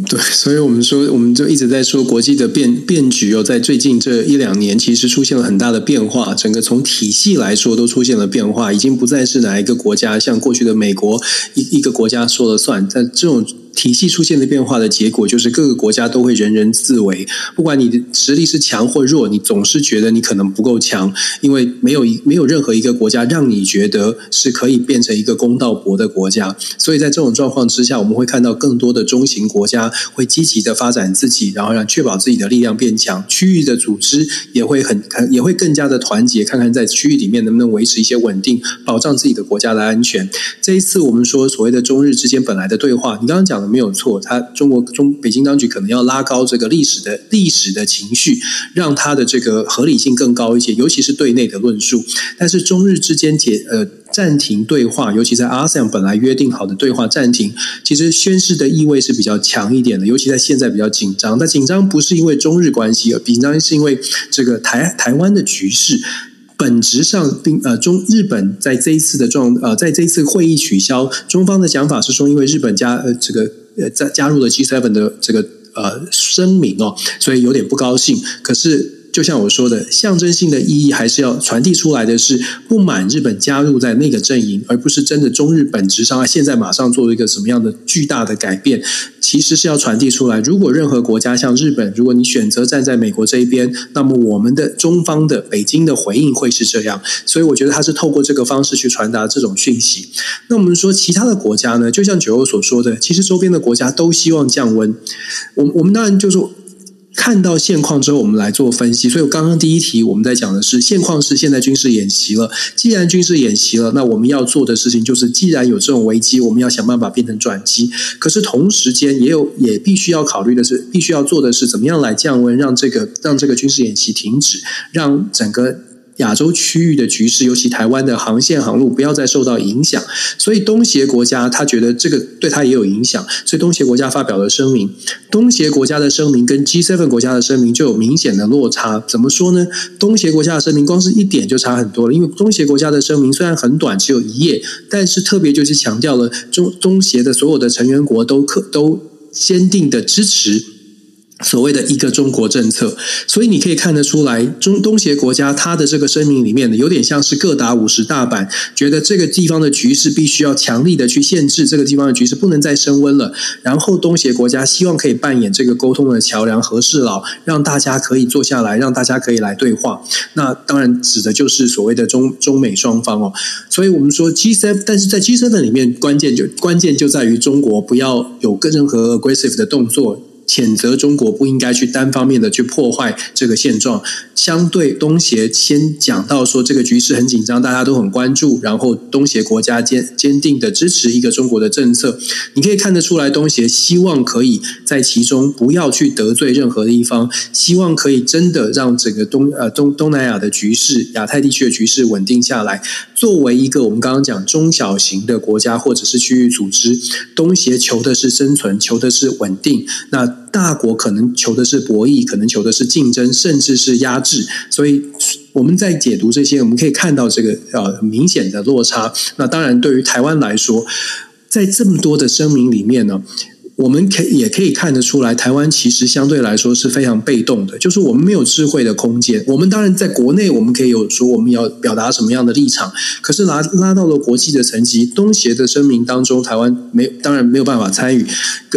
对，所以我们说，我们就一直在说国际的变变局哦，在最近这一两年，其实出现了很大的变化。整个从体系来说，都出现了变化，已经不再是哪一个国家像过去的美国一一个国家说了算，在这种。体系出现的变化的结果，就是各个国家都会人人自危。不管你的实力是强或弱，你总是觉得你可能不够强，因为没有一没有任何一个国家让你觉得是可以变成一个公道伯的国家。所以在这种状况之下，我们会看到更多的中型国家会积极的发展自己，然后让确保自己的力量变强。区域的组织也会很也会更加的团结，看看在区域里面能不能维持一些稳定，保障自己的国家的安全。这一次我们说所谓的中日之间本来的对话，你刚刚讲。没有错，他中国中北京当局可能要拉高这个历史的历史的情绪，让他的这个合理性更高一些，尤其是对内的论述。但是中日之间解呃暂停对话，尤其在 ASEAN 本来约定好的对话暂停，其实宣示的意味是比较强一点的，尤其在现在比较紧张。但紧张不是因为中日关系，而紧张是因为这个台台湾的局势。本质上，并呃中日本在这一次的状呃在这一次会议取消，中方的讲法是说，因为日本加呃这个呃加加入了 G seven 的这个呃声明哦，所以有点不高兴。可是。就像我说的，象征性的意义还是要传递出来的是不满日本加入在那个阵营，而不是真的中日本质上现在马上做一个什么样的巨大的改变。其实是要传递出来，如果任何国家像日本，如果你选择站在美国这一边，那么我们的中方的北京的回应会是这样。所以我觉得他是透过这个方式去传达这种讯息。那我们说其他的国家呢？就像九欧所说的，其实周边的国家都希望降温。我我们当然就说。看到现况之后，我们来做分析。所以，我刚刚第一题我们在讲的是现况是现在军事演习了。既然军事演习了，那我们要做的事情就是，既然有这种危机，我们要想办法变成转机。可是同时间也有也必须要考虑的是，必须要做的是怎么样来降温，让这个让这个军事演习停止，让整个。亚洲区域的局势，尤其台湾的航线航路不要再受到影响，所以东协国家他觉得这个对他也有影响，所以东协国家发表了声明。东协国家的声明跟 G7 国家的声明就有明显的落差。怎么说呢？东协国家的声明光是一点就差很多了，因为东协国家的声明虽然很短，只有一页，但是特别就是强调了中东协的所有的成员国都可都坚定的支持。所谓的一个中国政策，所以你可以看得出来，中东协国家它的这个声明里面呢，有点像是各打五十大板，觉得这个地方的局势必须要强力的去限制，这个地方的局势不能再升温了。然后东协国家希望可以扮演这个沟通的桥梁和事佬，让大家可以坐下来，让大家可以来对话。那当然指的就是所谓的中中美双方哦。所以我们说 G7，但是在 G7 里面，关键就关键就在于中国不要有任何 aggressive 的动作。谴责中国不应该去单方面的去破坏这个现状。相对东协先讲到说这个局势很紧张，大家都很关注，然后东协国家坚坚定的支持一个中国的政策。你可以看得出来，东协希望可以在其中不要去得罪任何的一方，希望可以真的让整个东呃东东南亚的局势、亚太地区的局势稳定下来。作为一个我们刚刚讲中小型的国家或者是区域组织，东协求的是生存，求的是稳定。那大国可能求的是博弈，可能求的是竞争，甚至是压制。所以我们在解读这些，我们可以看到这个呃明显的落差。那当然，对于台湾来说，在这么多的声明里面呢。我们可也可以看得出来，台湾其实相对来说是非常被动的，就是我们没有智慧的空间。我们当然在国内，我们可以有说我们要表达什么样的立场，可是拉拉到了国际的层级，东协的声明当中，台湾没当然没有办法参与。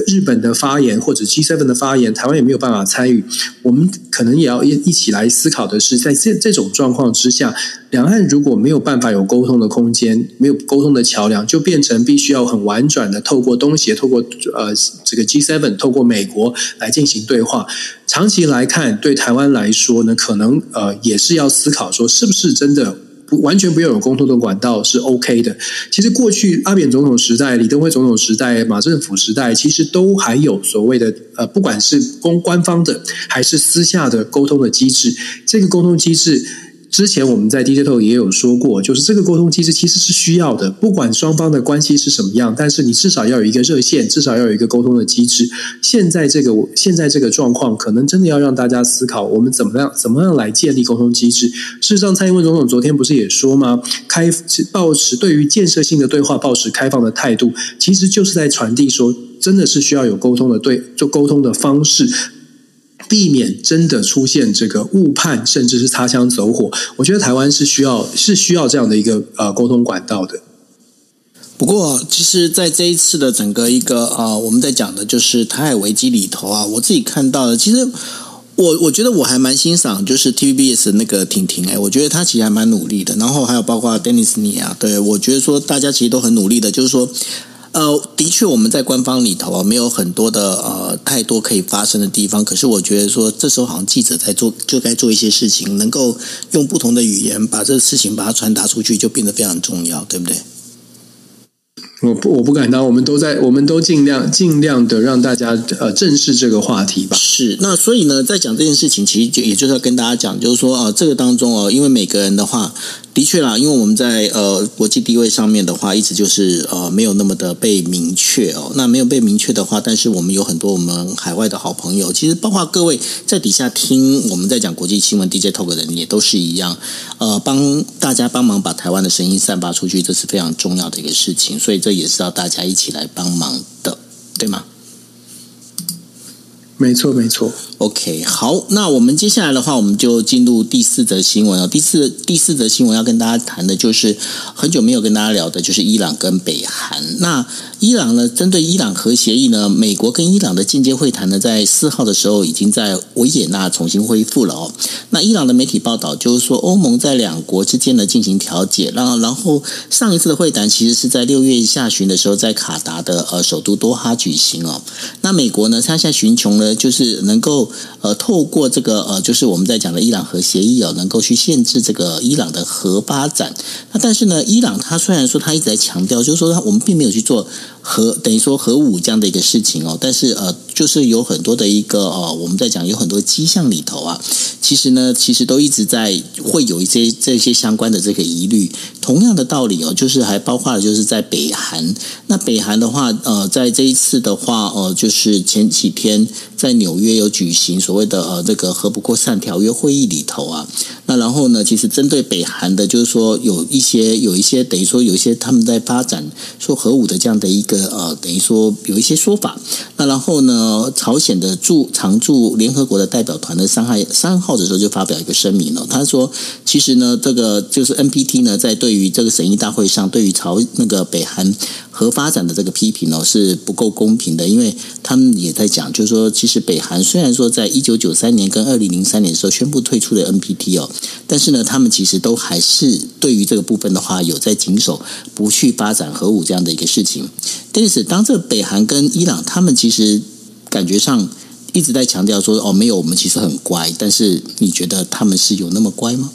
日本的发言或者 G7 的发言，台湾也没有办法参与。我们可能也要一一起来思考的是，在这这种状况之下。两岸如果没有办法有沟通的空间，没有沟通的桥梁，就变成必须要很婉转的透过东协，透过呃这个 G7，透过美国来进行对话。长期来看，对台湾来说呢，可能呃也是要思考说，是不是真的不完全不用有沟通的管道是 OK 的。其实过去阿扁总统时代、李登辉总统时代、马政府时代，其实都还有所谓的呃，不管是公官方的还是私下的沟通的机制，这个沟通机制。之前我们在 DJ Talk 也有说过，就是这个沟通机制其实是需要的，不管双方的关系是什么样，但是你至少要有一个热线，至少要有一个沟通的机制。现在这个现在这个状况，可能真的要让大家思考，我们怎么样怎么样来建立沟通机制。事实上，蔡英文总统昨天不是也说吗？开抱持对于建设性的对话，抱持开放的态度，其实就是在传递说，真的是需要有沟通的对，做沟通的方式。避免真的出现这个误判，甚至是擦枪走火。我觉得台湾是需要是需要这样的一个呃沟通管道的。不过，其实，在这一次的整个一个呃，我们在讲的就是台海危机里头啊，我自己看到的，其实我我觉得我还蛮欣赏，就是 TVBS 那个婷婷哎，我觉得她其实还蛮努力的。然后还有包括 Dennis 你啊，对，我觉得说大家其实都很努力的，就是说。呃，的确，我们在官方里头啊，没有很多的呃太多可以发生的地方。可是我觉得说，这时候好像记者在做，就该做一些事情，能够用不同的语言把这个事情把它传达出去，就变得非常重要，对不对？我不，我不敢当。我们都在，我们都尽量尽量的让大家呃正视这个话题吧。是，那所以呢，在讲这件事情，其实就也就是要跟大家讲，就是说、呃，这个当中哦，因为每个人的话。的确啦，因为我们在呃国际地位上面的话，一直就是呃没有那么的被明确哦。那没有被明确的话，但是我们有很多我们海外的好朋友，其实包括各位在底下听我们在讲国际新闻 DJ Talk 的人也都是一样，呃，帮大家帮忙把台湾的声音散发出去，这是非常重要的一个事情。所以这也是要大家一起来帮忙的，对吗？没错，没错。OK，好，那我们接下来的话，我们就进入第四则新闻哦。第四第四则新闻要跟大家谈的就是很久没有跟大家聊的，就是伊朗跟北韩。那伊朗呢，针对伊朗核协议呢，美国跟伊朗的间接会谈呢，在四号的时候已经在维也纳重新恢复了哦。那伊朗的媒体报道就是说，欧盟在两国之间呢进行调解，然后然后上一次的会谈其实是在六月下旬的时候，在卡达的呃首都多哈举行哦。那美国呢，他现在寻求呢，就是能够。呃，透过这个呃，就是我们在讲的伊朗核协议哦，能够去限制这个伊朗的核发展。那但是呢，伊朗它虽然说它一直在强调，就是说他我们并没有去做核，等于说核武这样的一个事情哦，但是呃，就是有很多的一个呃，我们在讲有很多迹象里头啊，其实呢，其实都一直在会有一些这些相关的这个疑虑。同样的道理哦，就是还包括了就是在北韩。那北韩的话，呃，在这一次的话，呃，就是前几天在纽约有举行所谓的呃这个核不扩散条约会议里头啊，那然后呢，其实针对北韩的，就是说有一些有一些等于说有一些他们在发展说核武的这样的一个呃，等于说有一些说法。那然后呢，朝鲜的驻常驻联合国的代表团的三号三号的时候就发表一个声明了，他说，其实呢，这个就是 NPT 呢，在对于这个审议大会上，对于朝那个北韩核发展的这个批评呢，是不够公平的，因为他们也在讲，就是说，其实北韩虽然说在一九九三年跟二零零三年的时候宣布退出的 NPT 哦，但是呢，他们其实都还是对于这个部分的话，有在谨守不去发展核武这样的一个事情。但是，当这北韩跟伊朗，他们其实感觉上一直在强调说，哦，没有，我们其实很乖。但是，你觉得他们是有那么乖吗？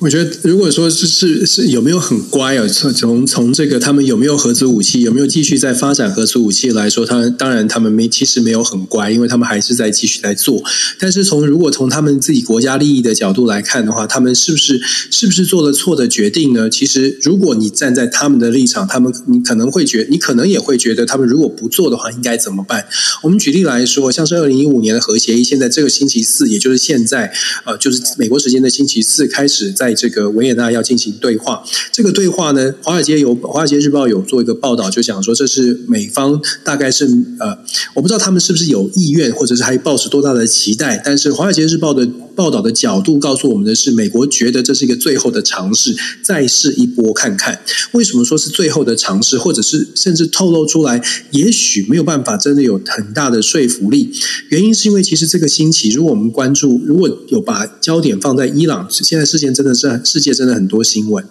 我觉得，如果说是是是有没有很乖啊？从从从这个他们有没有核子武器，有没有继续在发展核子武器来说，他当然他们没其实没有很乖，因为他们还是在继续在做。但是从如果从他们自己国家利益的角度来看的话，他们是不是是不是做了错的决定呢？其实如果你站在他们的立场，他们你可能会觉，你可能也会觉得，他们如果不做的话，应该怎么办？我们举例来说，像是二零一五年的核协议，现在这个星期四，也就是现在，呃，就是美国时间的星期四开始在。这个维也纳要进行对话，这个对话呢，华尔街有《华尔街日报》有做一个报道，就讲说这是美方大概是呃，我不知道他们是不是有意愿，或者是还抱持多大的期待，但是《华尔街日报》的。报道的角度告诉我们的是，美国觉得这是一个最后的尝试，再试一波看看。为什么说是最后的尝试，或者是甚至透露出来，也许没有办法真的有很大的说服力？原因是因为其实这个星期，如果我们关注，如果有把焦点放在伊朗，现在世界真的是世界真的很多新闻。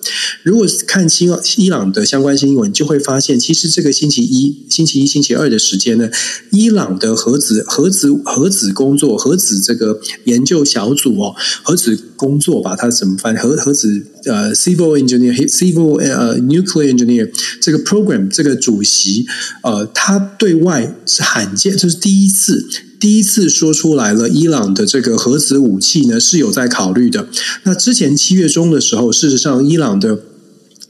如果看新伊朗的相关新闻，就会发现，其实这个星期一、星期一、星期二的时间呢，伊朗的核子、核子、核子工作、核子这个研究小组哦，核子工作吧，它怎么翻？核核子呃，civil engineer，civil 呃，nuclear engineer 这个 program 这个主席呃，他对外是罕见，这是第一次，第一次说出来了，伊朗的这个核子武器呢是有在考虑的。那之前七月中的时候，事实上伊朗的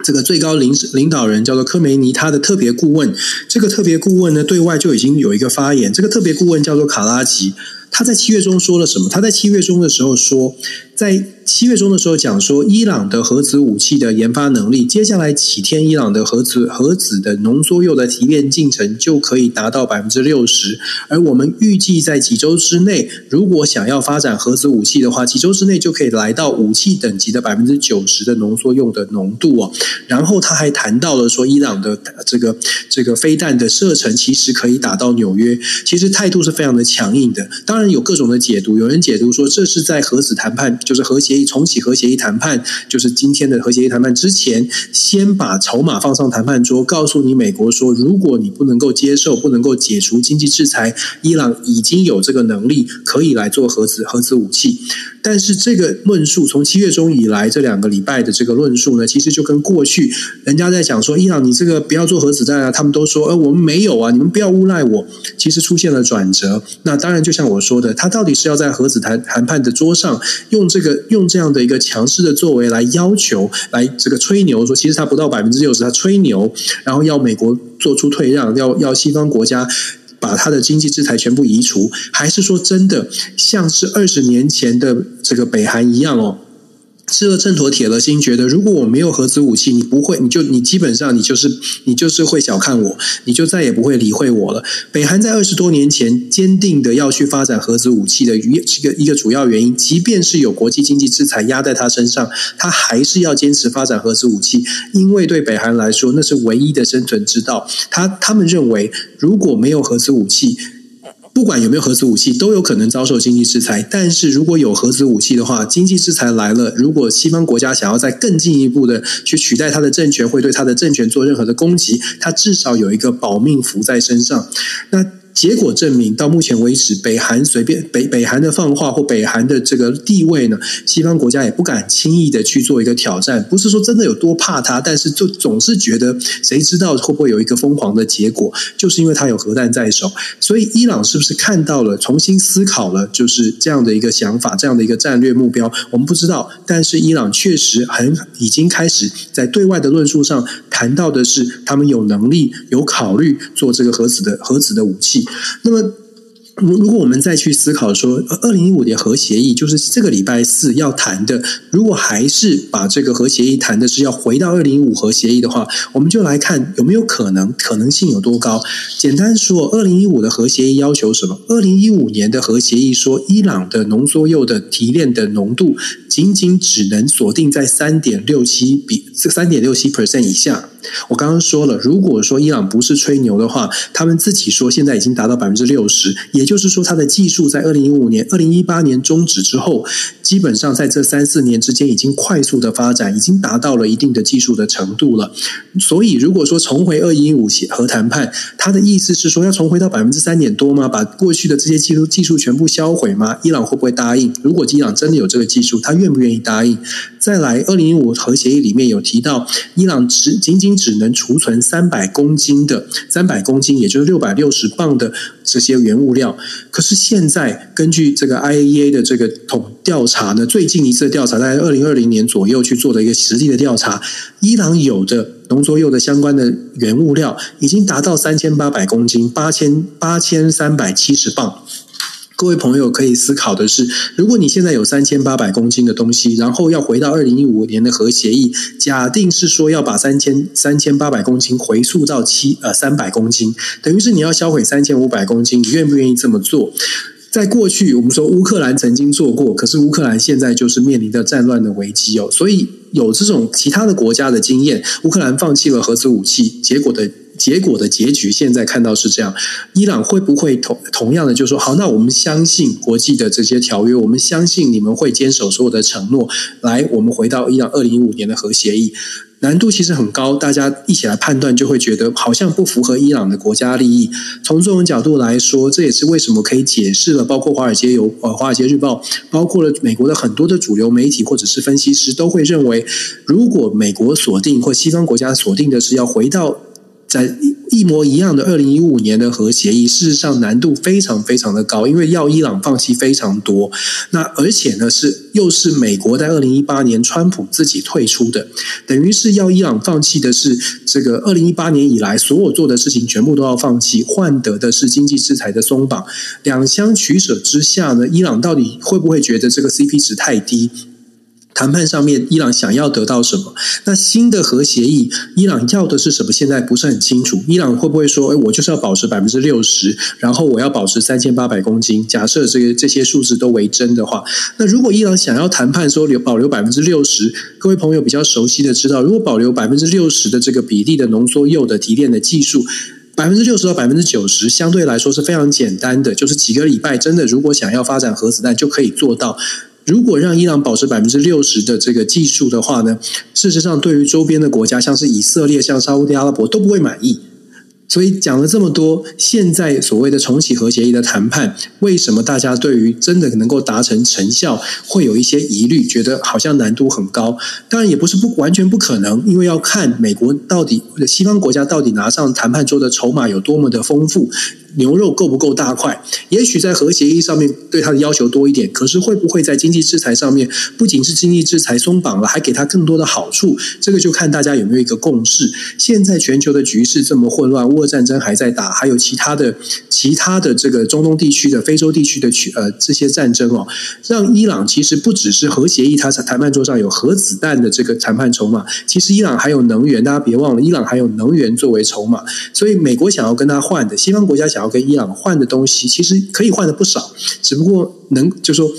这个最高领领导人叫做科梅尼，他的特别顾问，这个特别顾问呢对外就已经有一个发言，这个特别顾问叫做卡拉吉。他在七月中说了什么？他在七月中的时候说，在。七月中的时候讲说，伊朗的核子武器的研发能力，接下来几天，伊朗的核子核子的浓缩铀的提炼进程就可以达到百分之六十。而我们预计在几周之内，如果想要发展核子武器的话，几周之内就可以来到武器等级的百分之九十的浓缩铀的浓度哦。然后他还谈到了说，伊朗的这个这个飞弹的射程其实可以打到纽约，其实态度是非常的强硬的。当然有各种的解读，有人解读说这是在核子谈判，就是核协议。重启核协议谈判，就是今天的核协议谈判之前，先把筹码放上谈判桌，告诉你美国说，如果你不能够接受，不能够解除经济制裁，伊朗已经有这个能力可以来做核子核子武器。但是这个论述从七月中以来这两个礼拜的这个论述呢，其实就跟过去人家在讲说，伊朗你这个不要做核子弹啊，他们都说，呃，我们没有啊，你们不要诬赖我。其实出现了转折。那当然就像我说的，他到底是要在核子谈谈判的桌上用这个用。这样的一个强势的作为来要求，来这个吹牛说，其实他不到百分之六十，他吹牛，然后要美国做出退让，要要西方国家把他的经济制裁全部移除，还是说真的像是二十年前的这个北韩一样哦？吃了秤砣铁了心，觉得如果我没有核子武器，你不会，你就你基本上你就是你就是会小看我，你就再也不会理会我了。北韩在二十多年前坚定的要去发展核子武器的一个一个主要原因，即便是有国际经济制裁压在他身上，他还是要坚持发展核子武器，因为对北韩来说，那是唯一的生存之道。他他们认为，如果没有核子武器，不管有没有核子武器，都有可能遭受经济制裁。但是如果有核子武器的话，经济制裁来了，如果西方国家想要再更进一步的去取代他的政权，会对他的政权做任何的攻击，他至少有一个保命符在身上。那。结果证明，到目前为止，北韩随便北北韩的放话或北韩的这个地位呢，西方国家也不敢轻易的去做一个挑战。不是说真的有多怕他，但是就总是觉得，谁知道会不会有一个疯狂的结果？就是因为他有核弹在手。所以，伊朗是不是看到了，重新思考了，就是这样的一个想法，这样的一个战略目标？我们不知道。但是，伊朗确实很已经开始在对外的论述上谈到的是，他们有能力、有考虑做这个核子的核子的武器。那么，如如果我们再去思考说，二零一五年核协议就是这个礼拜四要谈的，如果还是把这个核协议谈的是要回到二零一五核协议的话，我们就来看有没有可能，可能性有多高。简单说，二零一五的核协议要求什么？二零一五年的核协议说，伊朗的浓缩铀的提炼的浓度仅仅只能锁定在三点六七比三点六七 percent 以下。我刚刚说了，如果说伊朗不是吹牛的话，他们自己说现在已经达到百分之六十，也就是说，它的技术在二零一五年、二零一八年终止之后，基本上在这三四年之间已经快速的发展，已经达到了一定的技术的程度了。所以，如果说重回二零一五核谈判，他的意思是说要重回到百分之三点多吗？把过去的这些技术技术全部销毁吗？伊朗会不会答应？如果伊朗真的有这个技术，他愿不愿意答应？再来，二零一五核协议里面有提到，伊朗只仅仅只能储存三百公斤的三百公斤，也就是六百六十磅的这些原物料。可是现在根据这个 IAEA 的这个统调查呢，最近一次调查在二零二零年左右去做的一个实际的调查，伊朗有的浓缩铀的相关的原物料已经达到三千八百公斤，八千八千三百七十磅。各位朋友可以思考的是，如果你现在有三千八百公斤的东西，然后要回到二零一五年的核协议，假定是说要把三千三千八百公斤回溯到七呃三百公斤，等于是你要销毁三千五百公斤，你愿不愿意这么做？在过去，我们说乌克兰曾经做过，可是乌克兰现在就是面临着战乱的危机哦，所以有这种其他的国家的经验，乌克兰放弃了核子武器，结果的。结果的结局现在看到是这样，伊朗会不会同同样的就说好？那我们相信国际的这些条约，我们相信你们会坚守所有的承诺。来，我们回到伊朗二零一五年的核协议，难度其实很高，大家一起来判断就会觉得好像不符合伊朗的国家利益。从这种角度来说，这也是为什么可以解释了，包括华尔街有呃华尔街日报，包括了美国的很多的主流媒体或者是分析师都会认为，如果美国锁定或西方国家锁定的是要回到。在一模一样的二零一五年的核协议，事实上难度非常非常的高，因为要伊朗放弃非常多。那而且呢，是又是美国在二零一八年川普自己退出的，等于是要伊朗放弃的是这个二零一八年以来所有做的事情全部都要放弃，换得的是经济制裁的松绑。两相取舍之下呢，伊朗到底会不会觉得这个 CP 值太低？谈判上面，伊朗想要得到什么？那新的核协议，伊朗要的是什么？现在不是很清楚。伊朗会不会说：“哎，我就是要保持百分之六十，然后我要保持三千八百公斤？”假设这个这些数字都为真的话，那如果伊朗想要谈判说留保留百分之六十，各位朋友比较熟悉的知道，如果保留百分之六十的这个比例的浓缩铀的提炼的技术，百分之六十到百分之九十，相对来说是非常简单的，就是几个礼拜，真的如果想要发展核子弹就可以做到。如果让伊朗保持百分之六十的这个技术的话呢，事实上对于周边的国家，像是以色列、像沙乌地阿拉伯都不会满意。所以讲了这么多，现在所谓的重启核协议的谈判，为什么大家对于真的能够达成成效会有一些疑虑，觉得好像难度很高？当然也不是不完全不可能，因为要看美国到底、西方国家到底拿上谈判桌的筹码有多么的丰富。牛肉够不够大块？也许在核协议上面对他的要求多一点，可是会不会在经济制裁上面，不仅是经济制裁松绑了，还给他更多的好处？这个就看大家有没有一个共识。现在全球的局势这么混乱，乌俄战争还在打，还有其他的其他的这个中东地区的、非洲地区的区呃这些战争哦，让伊朗其实不只是核协议，它在谈判桌上有核子弹的这个谈判筹码，其实伊朗还有能源，大家别忘了，伊朗还有能源作为筹码，所以美国想要跟他换的，西方国家想要跟伊朗换的东西，其实可以换的不少，只不过能就说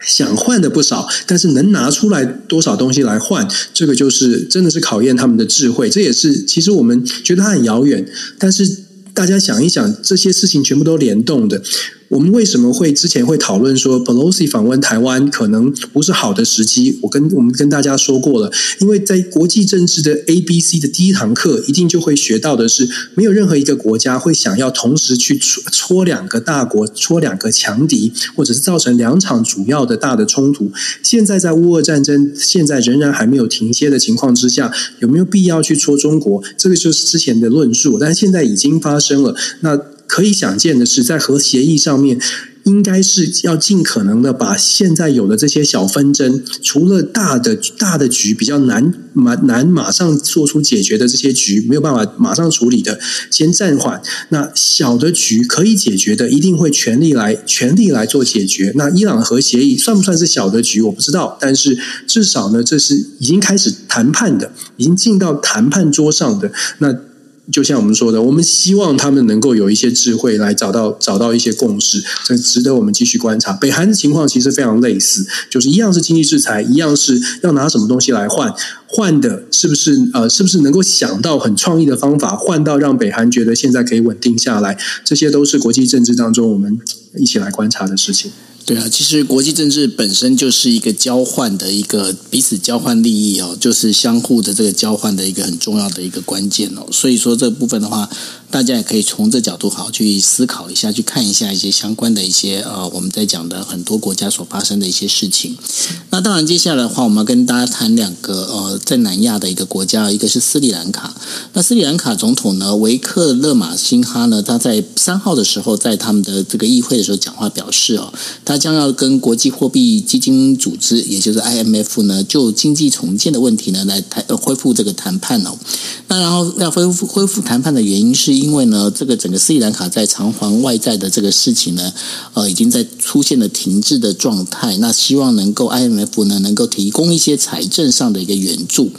想换的不少，但是能拿出来多少东西来换，这个就是真的是考验他们的智慧。这也是其实我们觉得它很遥远，但是大家想一想，这些事情全部都联动的。我们为什么会之前会讨论说 Pelosi 访问台湾可能不是好的时机？我跟我们跟大家说过了，因为在国际政治的 A B C 的第一堂课，一定就会学到的是，没有任何一个国家会想要同时去戳戳两个大国，戳两个强敌，或者是造成两场主要的大的冲突。现在在乌俄战争现在仍然还没有停歇的情况之下，有没有必要去戳中国？这个就是之前的论述，但是现在已经发生了。那可以想见的是，在核协议上面，应该是要尽可能的把现在有的这些小纷争，除了大的大的局比较难马难马上做出解决的这些局没有办法马上处理的，先暂缓。那小的局可以解决的，一定会全力来全力来做解决。那伊朗核协议算不算是小的局？我不知道，但是至少呢，这是已经开始谈判的，已经进到谈判桌上的那。就像我们说的，我们希望他们能够有一些智慧来找到找到一些共识，这值得我们继续观察。北韩的情况其实非常类似，就是一样是经济制裁，一样是要拿什么东西来换，换的是不是呃，是不是能够想到很创意的方法，换到让北韩觉得现在可以稳定下来，这些都是国际政治当中我们一起来观察的事情。对啊，其实国际政治本身就是一个交换的一个彼此交换利益哦，就是相互的这个交换的一个很重要的一个关键哦。所以说这部分的话，大家也可以从这角度好去思考一下，去看一下一些相关的一些呃，我们在讲的很多国家所发生的一些事情。那当然，接下来的话，我们要跟大家谈两个呃，在南亚的一个国家，一个是斯里兰卡。那斯里兰卡总统呢，维克勒马辛哈呢，他在三号的时候在他们的这个议会的时候讲话表示哦，他。将要跟国际货币基金组织，也就是 IMF 呢，就经济重建的问题呢，来谈恢复这个谈判哦。那然后要恢复恢复谈判的原因，是因为呢，这个整个斯里兰卡在偿还外债的这个事情呢，呃，已经在出现了停滞的状态。那希望能够 IMF 呢，能够提供一些财政上的一个援助。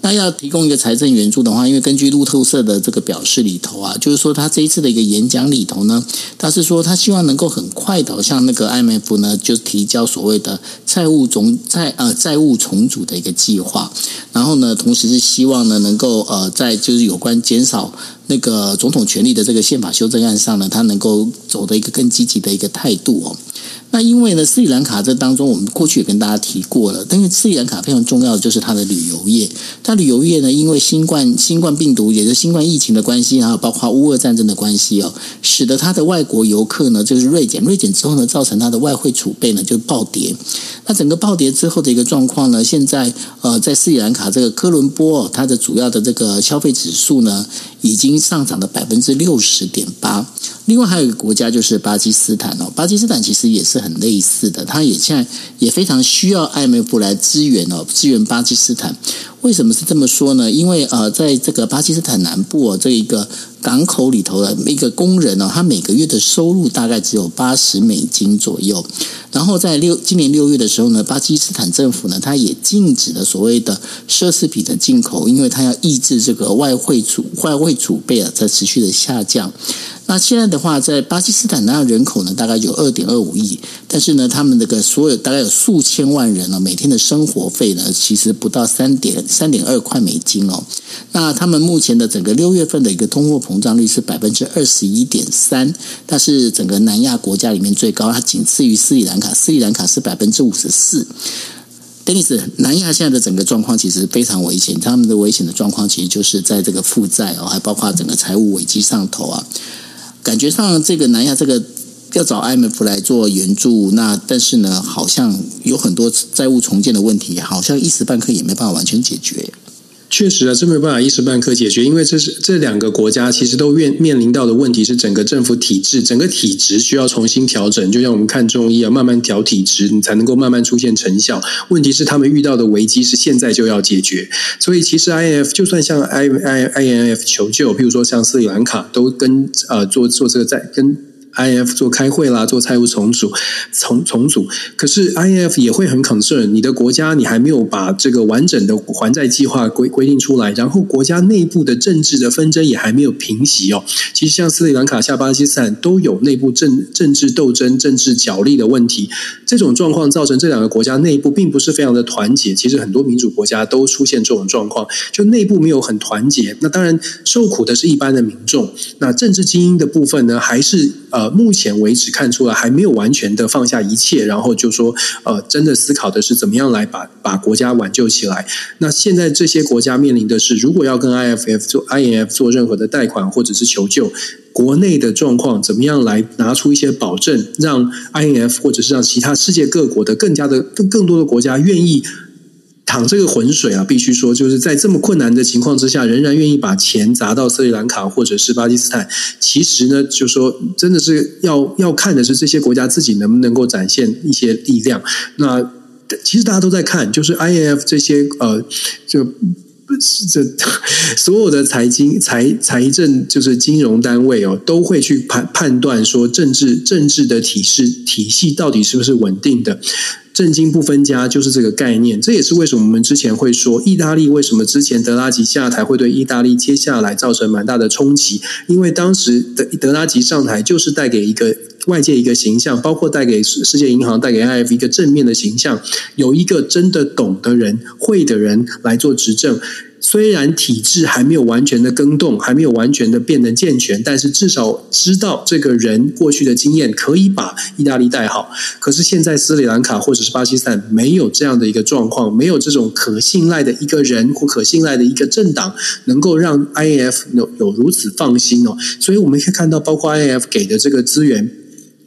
那要提供一个财政援助的话，因为根据路透社的这个表示里头啊，就是说他这一次的一个演讲里头呢，他是说他希望能够很快的向那个 IMF。呢，就提交所谓的债务总债呃债务重组的一个计划，然后呢，同时是希望呢能够呃在就是有关减少那个总统权力的这个宪法修正案上呢，他能够走的一个更积极的一个态度哦。那因为呢，斯里兰卡这当中，我们过去也跟大家提过了。但是斯里兰卡非常重要的就是它的旅游业。它旅游业呢，因为新冠新冠病毒，也是新冠疫情的关系，还有包括乌俄战争的关系哦，使得它的外国游客呢就是锐减，锐减之后呢，造成它的外汇储备呢就暴跌。那整个暴跌之后的一个状况呢，现在呃，在斯里兰卡这个科伦坡，它的主要的这个消费指数呢，已经上涨了百分之六十点八。另外还有一个国家就是巴基斯坦哦，巴基斯坦其实也是很类似的，他也现在也非常需要艾梅布来支援哦，支援巴基斯坦。为什么是这么说呢？因为呃，在这个巴基斯坦南部哦，这一个港口里头的一个工人呢，他每个月的收入大概只有八十美金左右。然后在六今年六月的时候呢，巴基斯坦政府呢，它也禁止了所谓的奢侈品的进口，因为它要抑制这个外汇储外汇储备啊在持续的下降。那现在的话，在巴基斯坦那人口呢，大概有二点二五亿，但是呢，他们那个所有大概有数千万人呢，每天的生活费呢，其实不到三点三点二块美金哦。那他们目前的整个六月份的一个通货膨胀率是百分之二十一点三，它是整个南亚国家里面最高，它仅次于斯里兰卡，斯里兰卡是百分之五十四。丹尼斯，南亚现在的整个状况其实非常危险，他们的危险的状况其实就是在这个负债哦，还包括整个财务危机上头啊。感觉上，这个南亚这个要找 IMF 来做援助，那但是呢，好像有很多债务重建的问题，好像一时半刻也没办法完全解决。确实啊，这没办法一时半刻解决，因为这是这两个国家其实都面面临到的问题是整个政府体制、整个体质需要重新调整。就像我们看中医啊，慢慢调体质，你才能够慢慢出现成效。问题是他们遇到的危机是现在就要解决，所以其实 IMF 就算向 I I IMF 求救，譬如说像斯里兰卡都跟呃做做这个在跟。I F 做开会啦，做财务重组、重重组，可是 I F 也会很 concern，你的国家你还没有把这个完整的还债计划规规定出来，然后国家内部的政治的纷争也还没有平息哦。其实像斯里兰卡、下巴基斯坦都有内部政政治斗争、政治角力的问题，这种状况造成这两个国家内部并不是非常的团结。其实很多民主国家都出现这种状况，就内部没有很团结。那当然受苦的是一般的民众，那政治精英的部分呢，还是呃。目前为止看出来还没有完全的放下一切，然后就说，呃，真的思考的是怎么样来把把国家挽救起来。那现在这些国家面临的是，如果要跟 I F F 做 I N F 做任何的贷款或者是求救，国内的状况怎么样来拿出一些保证，让 I N F 或者是让其他世界各国的更加的更更多的国家愿意。淌这个浑水啊，必须说，就是在这么困难的情况之下，仍然愿意把钱砸到斯里兰卡或者是巴基斯坦。其实呢，就说真的是要要看的是这些国家自己能不能够展现一些力量。那其实大家都在看，就是 I N F 这些呃，就这 所有的财经财财政就是金融单位哦，都会去判判断说政治政治的体系体系到底是不是稳定的。政经不分家就是这个概念，这也是为什么我们之前会说，意大利为什么之前德拉吉下台会对意大利接下来造成蛮大的冲击？因为当时德德拉吉上台就是带给一个外界一个形象，包括带给世界银行、带给 IMF 一个正面的形象，有一个真的懂的人、会的人来做执政。虽然体制还没有完全的更动，还没有完全的变得健全，但是至少知道这个人过去的经验可以把意大利带好。可是现在斯里兰卡或者是巴基斯坦没有这样的一个状况，没有这种可信赖的一个人或可信赖的一个政党，能够让 IAF 有有如此放心哦。所以我们可以看到，包括 IAF 给的这个资源。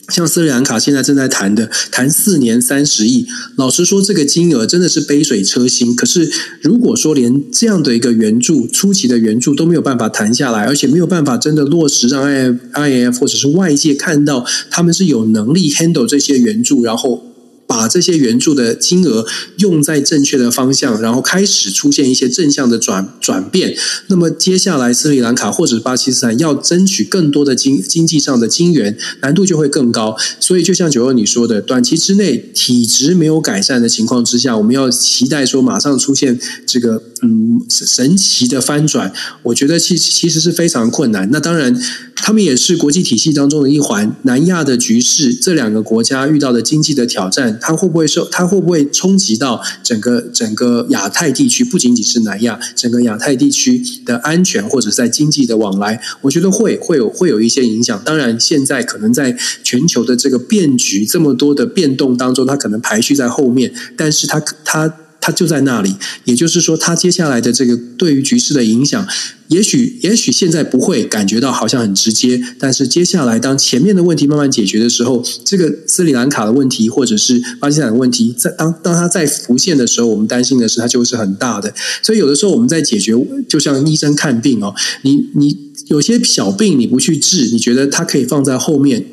像斯里兰卡现在正在谈的，谈四年三十亿。老实说，这个金额真的是杯水车薪。可是，如果说连这样的一个援助，初期的援助都没有办法谈下来，而且没有办法真的落实，让 IIF 或者是外界看到他们是有能力 handle 这些援助，然后。把这些援助的金额用在正确的方向，然后开始出现一些正向的转转变。那么接下来斯里兰卡或者巴基斯坦要争取更多的经经济上的金援，难度就会更高。所以就像九二你说的，短期之内体质没有改善的情况之下，我们要期待说马上出现这个嗯神奇的翻转，我觉得其其实是非常困难。那当然。他们也是国际体系当中的一环。南亚的局势，这两个国家遇到的经济的挑战，它会不会受？它会不会冲击到整个整个亚太地区？不仅仅是南亚，整个亚太地区的安全或者在经济的往来，我觉得会会有会有一些影响。当然，现在可能在全球的这个变局这么多的变动当中，它可能排序在后面，但是它它。它就在那里，也就是说，它接下来的这个对于局势的影响，也许也许现在不会感觉到好像很直接，但是接下来当前面的问题慢慢解决的时候，这个斯里兰卡的问题或者是巴基斯坦的问题，在当当它再浮现的时候，我们担心的是它就是很大的。所以有的时候我们在解决，就像医生看病哦，你你有些小病你不去治，你觉得它可以放在后面。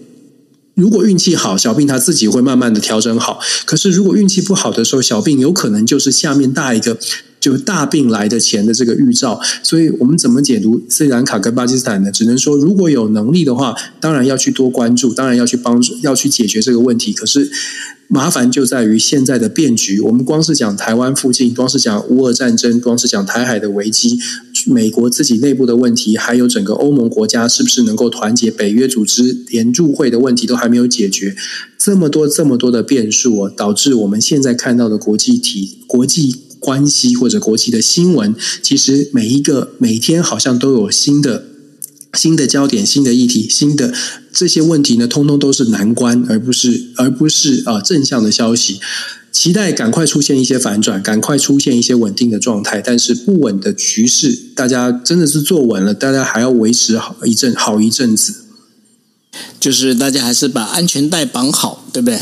如果运气好，小病它自己会慢慢的调整好。可是如果运气不好的时候，小病有可能就是下面大一个就大病来的前的这个预兆。所以我们怎么解读斯里兰卡跟巴基斯坦呢？只能说如果有能力的话，当然要去多关注，当然要去帮助，要去解决这个问题。可是。麻烦就在于现在的变局，我们光是讲台湾附近，光是讲乌俄战争，光是讲台海的危机，美国自己内部的问题，还有整个欧盟国家是不是能够团结，北约组织联入会的问题都还没有解决，这么多这么多的变数，导致我们现在看到的国际体、国际关系或者国际的新闻，其实每一个每天好像都有新的。新的焦点、新的议题、新的这些问题呢，通通都是难关，而不是而不是啊正向的消息。期待赶快出现一些反转，赶快出现一些稳定的状态。但是不稳的局势，大家真的是坐稳了，大家还要维持好一阵好一阵子。就是大家还是把安全带绑好，对不对？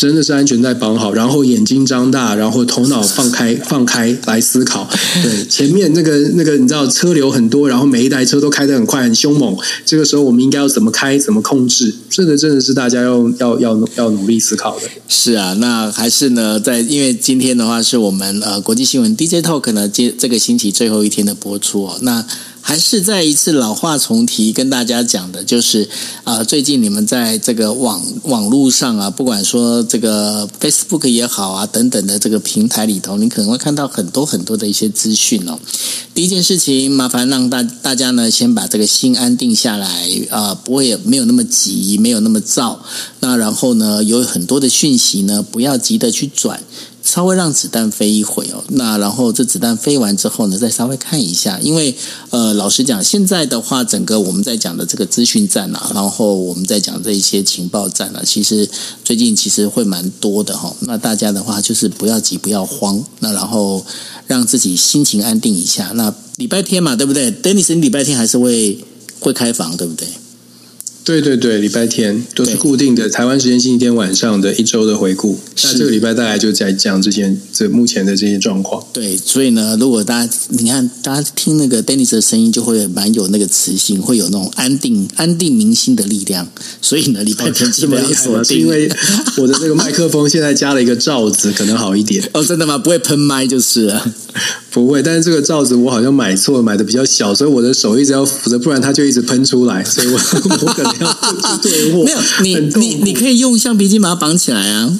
真的是安全带绑好，然后眼睛张大，然后头脑放开放开来思考。对，前面那个那个你知道车流很多，然后每一台车都开得很快很凶猛，这个时候我们应该要怎么开，怎么控制？这个真的是大家要要要要努力思考的。是啊，那还是呢，在因为今天的话是我们呃国际新闻 DJ Talk 呢，接这个星期最后一天的播出哦，那。还是再一次老话重提，跟大家讲的就是啊、最近你们在这个网网络上啊，不管说这个 Facebook 也好啊，等等的这个平台里头，你可能会看到很多很多的一些资讯哦。第一件事情，麻烦让大大家呢先把这个心安定下来啊、不会没有那么急，没有那么躁。那然后呢，有很多的讯息呢，不要急着去转。稍微让子弹飞一会哦，那然后这子弹飞完之后呢，再稍微看一下，因为呃，老实讲，现在的话，整个我们在讲的这个资讯战啊，然后我们在讲这一些情报战啊，其实最近其实会蛮多的哈。那大家的话就是不要急，不要慌，那然后让自己心情安定一下。那礼拜天嘛，对不对？Dennis，你礼拜天还是会会开房，对不对？对对对，礼拜天都是固定的台湾时间星期天晚上的一周的回顾。那这个礼拜大概就在讲这些这目前的这些状况。对，所以呢，如果大家你看，大家听那个 Dennis 的声音，就会蛮有那个磁性，会有那种安定、安定民心的力量。所以呢，礼拜天基本上锁定，因 为我的那个麦克风现在加了一个罩子，可能好一点。哦，真的吗？不会喷麦就是了。不会，但是这个罩子我好像买错了，买的比较小，所以我的手一直要扶着，不然它就一直喷出来。所以我 我可能要退货。没有，你你你可以用橡皮筋把它绑起来啊。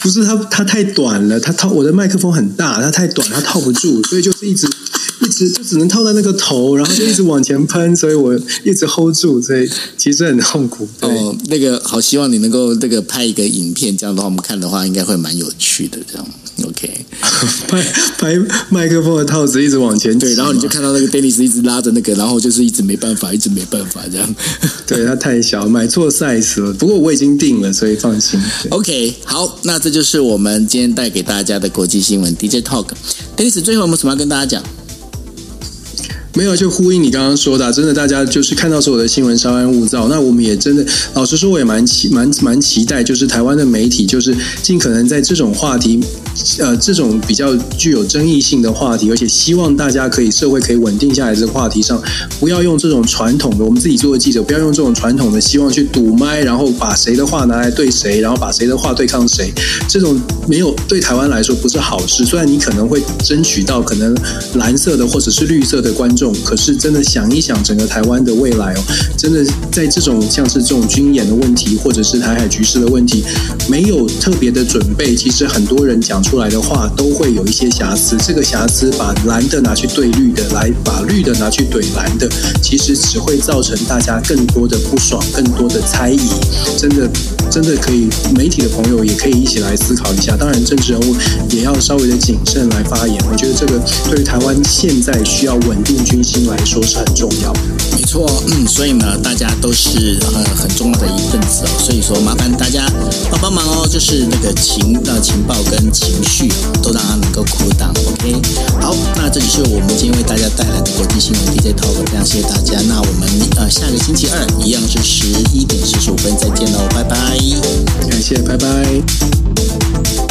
不是，它它太短了，它套我的麦克风很大，它太短，它套不住，所以就是一直一直就只能套在那个头，然后就一直往前喷，所以我一直 hold 住，所以其实很痛苦。哦，那个好，希望你能够这个拍一个影片，这样的话我们看的话应该会蛮有趣的，这样。OK，拍拍麦克风的套子一直往前，对，然后你就看到那个 Dennis 一直拉着那个，然后就是一直没办法，一直没办法这样。对，他太小，买错 size 了。不过我已经定了，所以放心。OK，好，那这就是我们今天带给大家的国际新闻 DJ Talk。Dennis 最后有没有什么要跟大家讲？没有，就呼应你刚刚说的，真的，大家就是看到所有的新闻稍安勿躁。那我们也真的，老实说，我也蛮期蛮蛮期待，就是台湾的媒体，就是尽可能在这种话题。呃，这种比较具有争议性的话题，而且希望大家可以社会可以稳定下来，这个话题上，不要用这种传统的我们自己做的记者，不要用这种传统的希望去堵麦，然后把谁的话拿来对谁，然后把谁的话对抗谁，这种没有对台湾来说不是好事。虽然你可能会争取到可能蓝色的或者是绿色的观众，可是真的想一想整个台湾的未来哦，真的在这种像是这种军演的问题，或者是台海局势的问题，没有特别的准备，其实很多人讲。出来的话都会有一些瑕疵，这个瑕疵把蓝的拿去对绿的，来把绿的拿去怼蓝的，其实只会造成大家更多的不爽，更多的猜疑。真的，真的可以，媒体的朋友也可以一起来思考一下。当然，政治人物也要稍微的谨慎来发言。我觉得这个对于台湾现在需要稳定军心来说是很重要。没错，嗯，所以呢，大家都是呃很重要的一份子哦。所以说，麻烦大家帮帮忙哦，就是那个情呃情报跟情。绪都让它能够 cool down OK，好，那这就是我们今天为大家带来的国际新闻 DJ Talk，非常谢谢大家。那我们呃下个星期二一样是十一点四十五分再见喽，拜拜，感谢拜拜。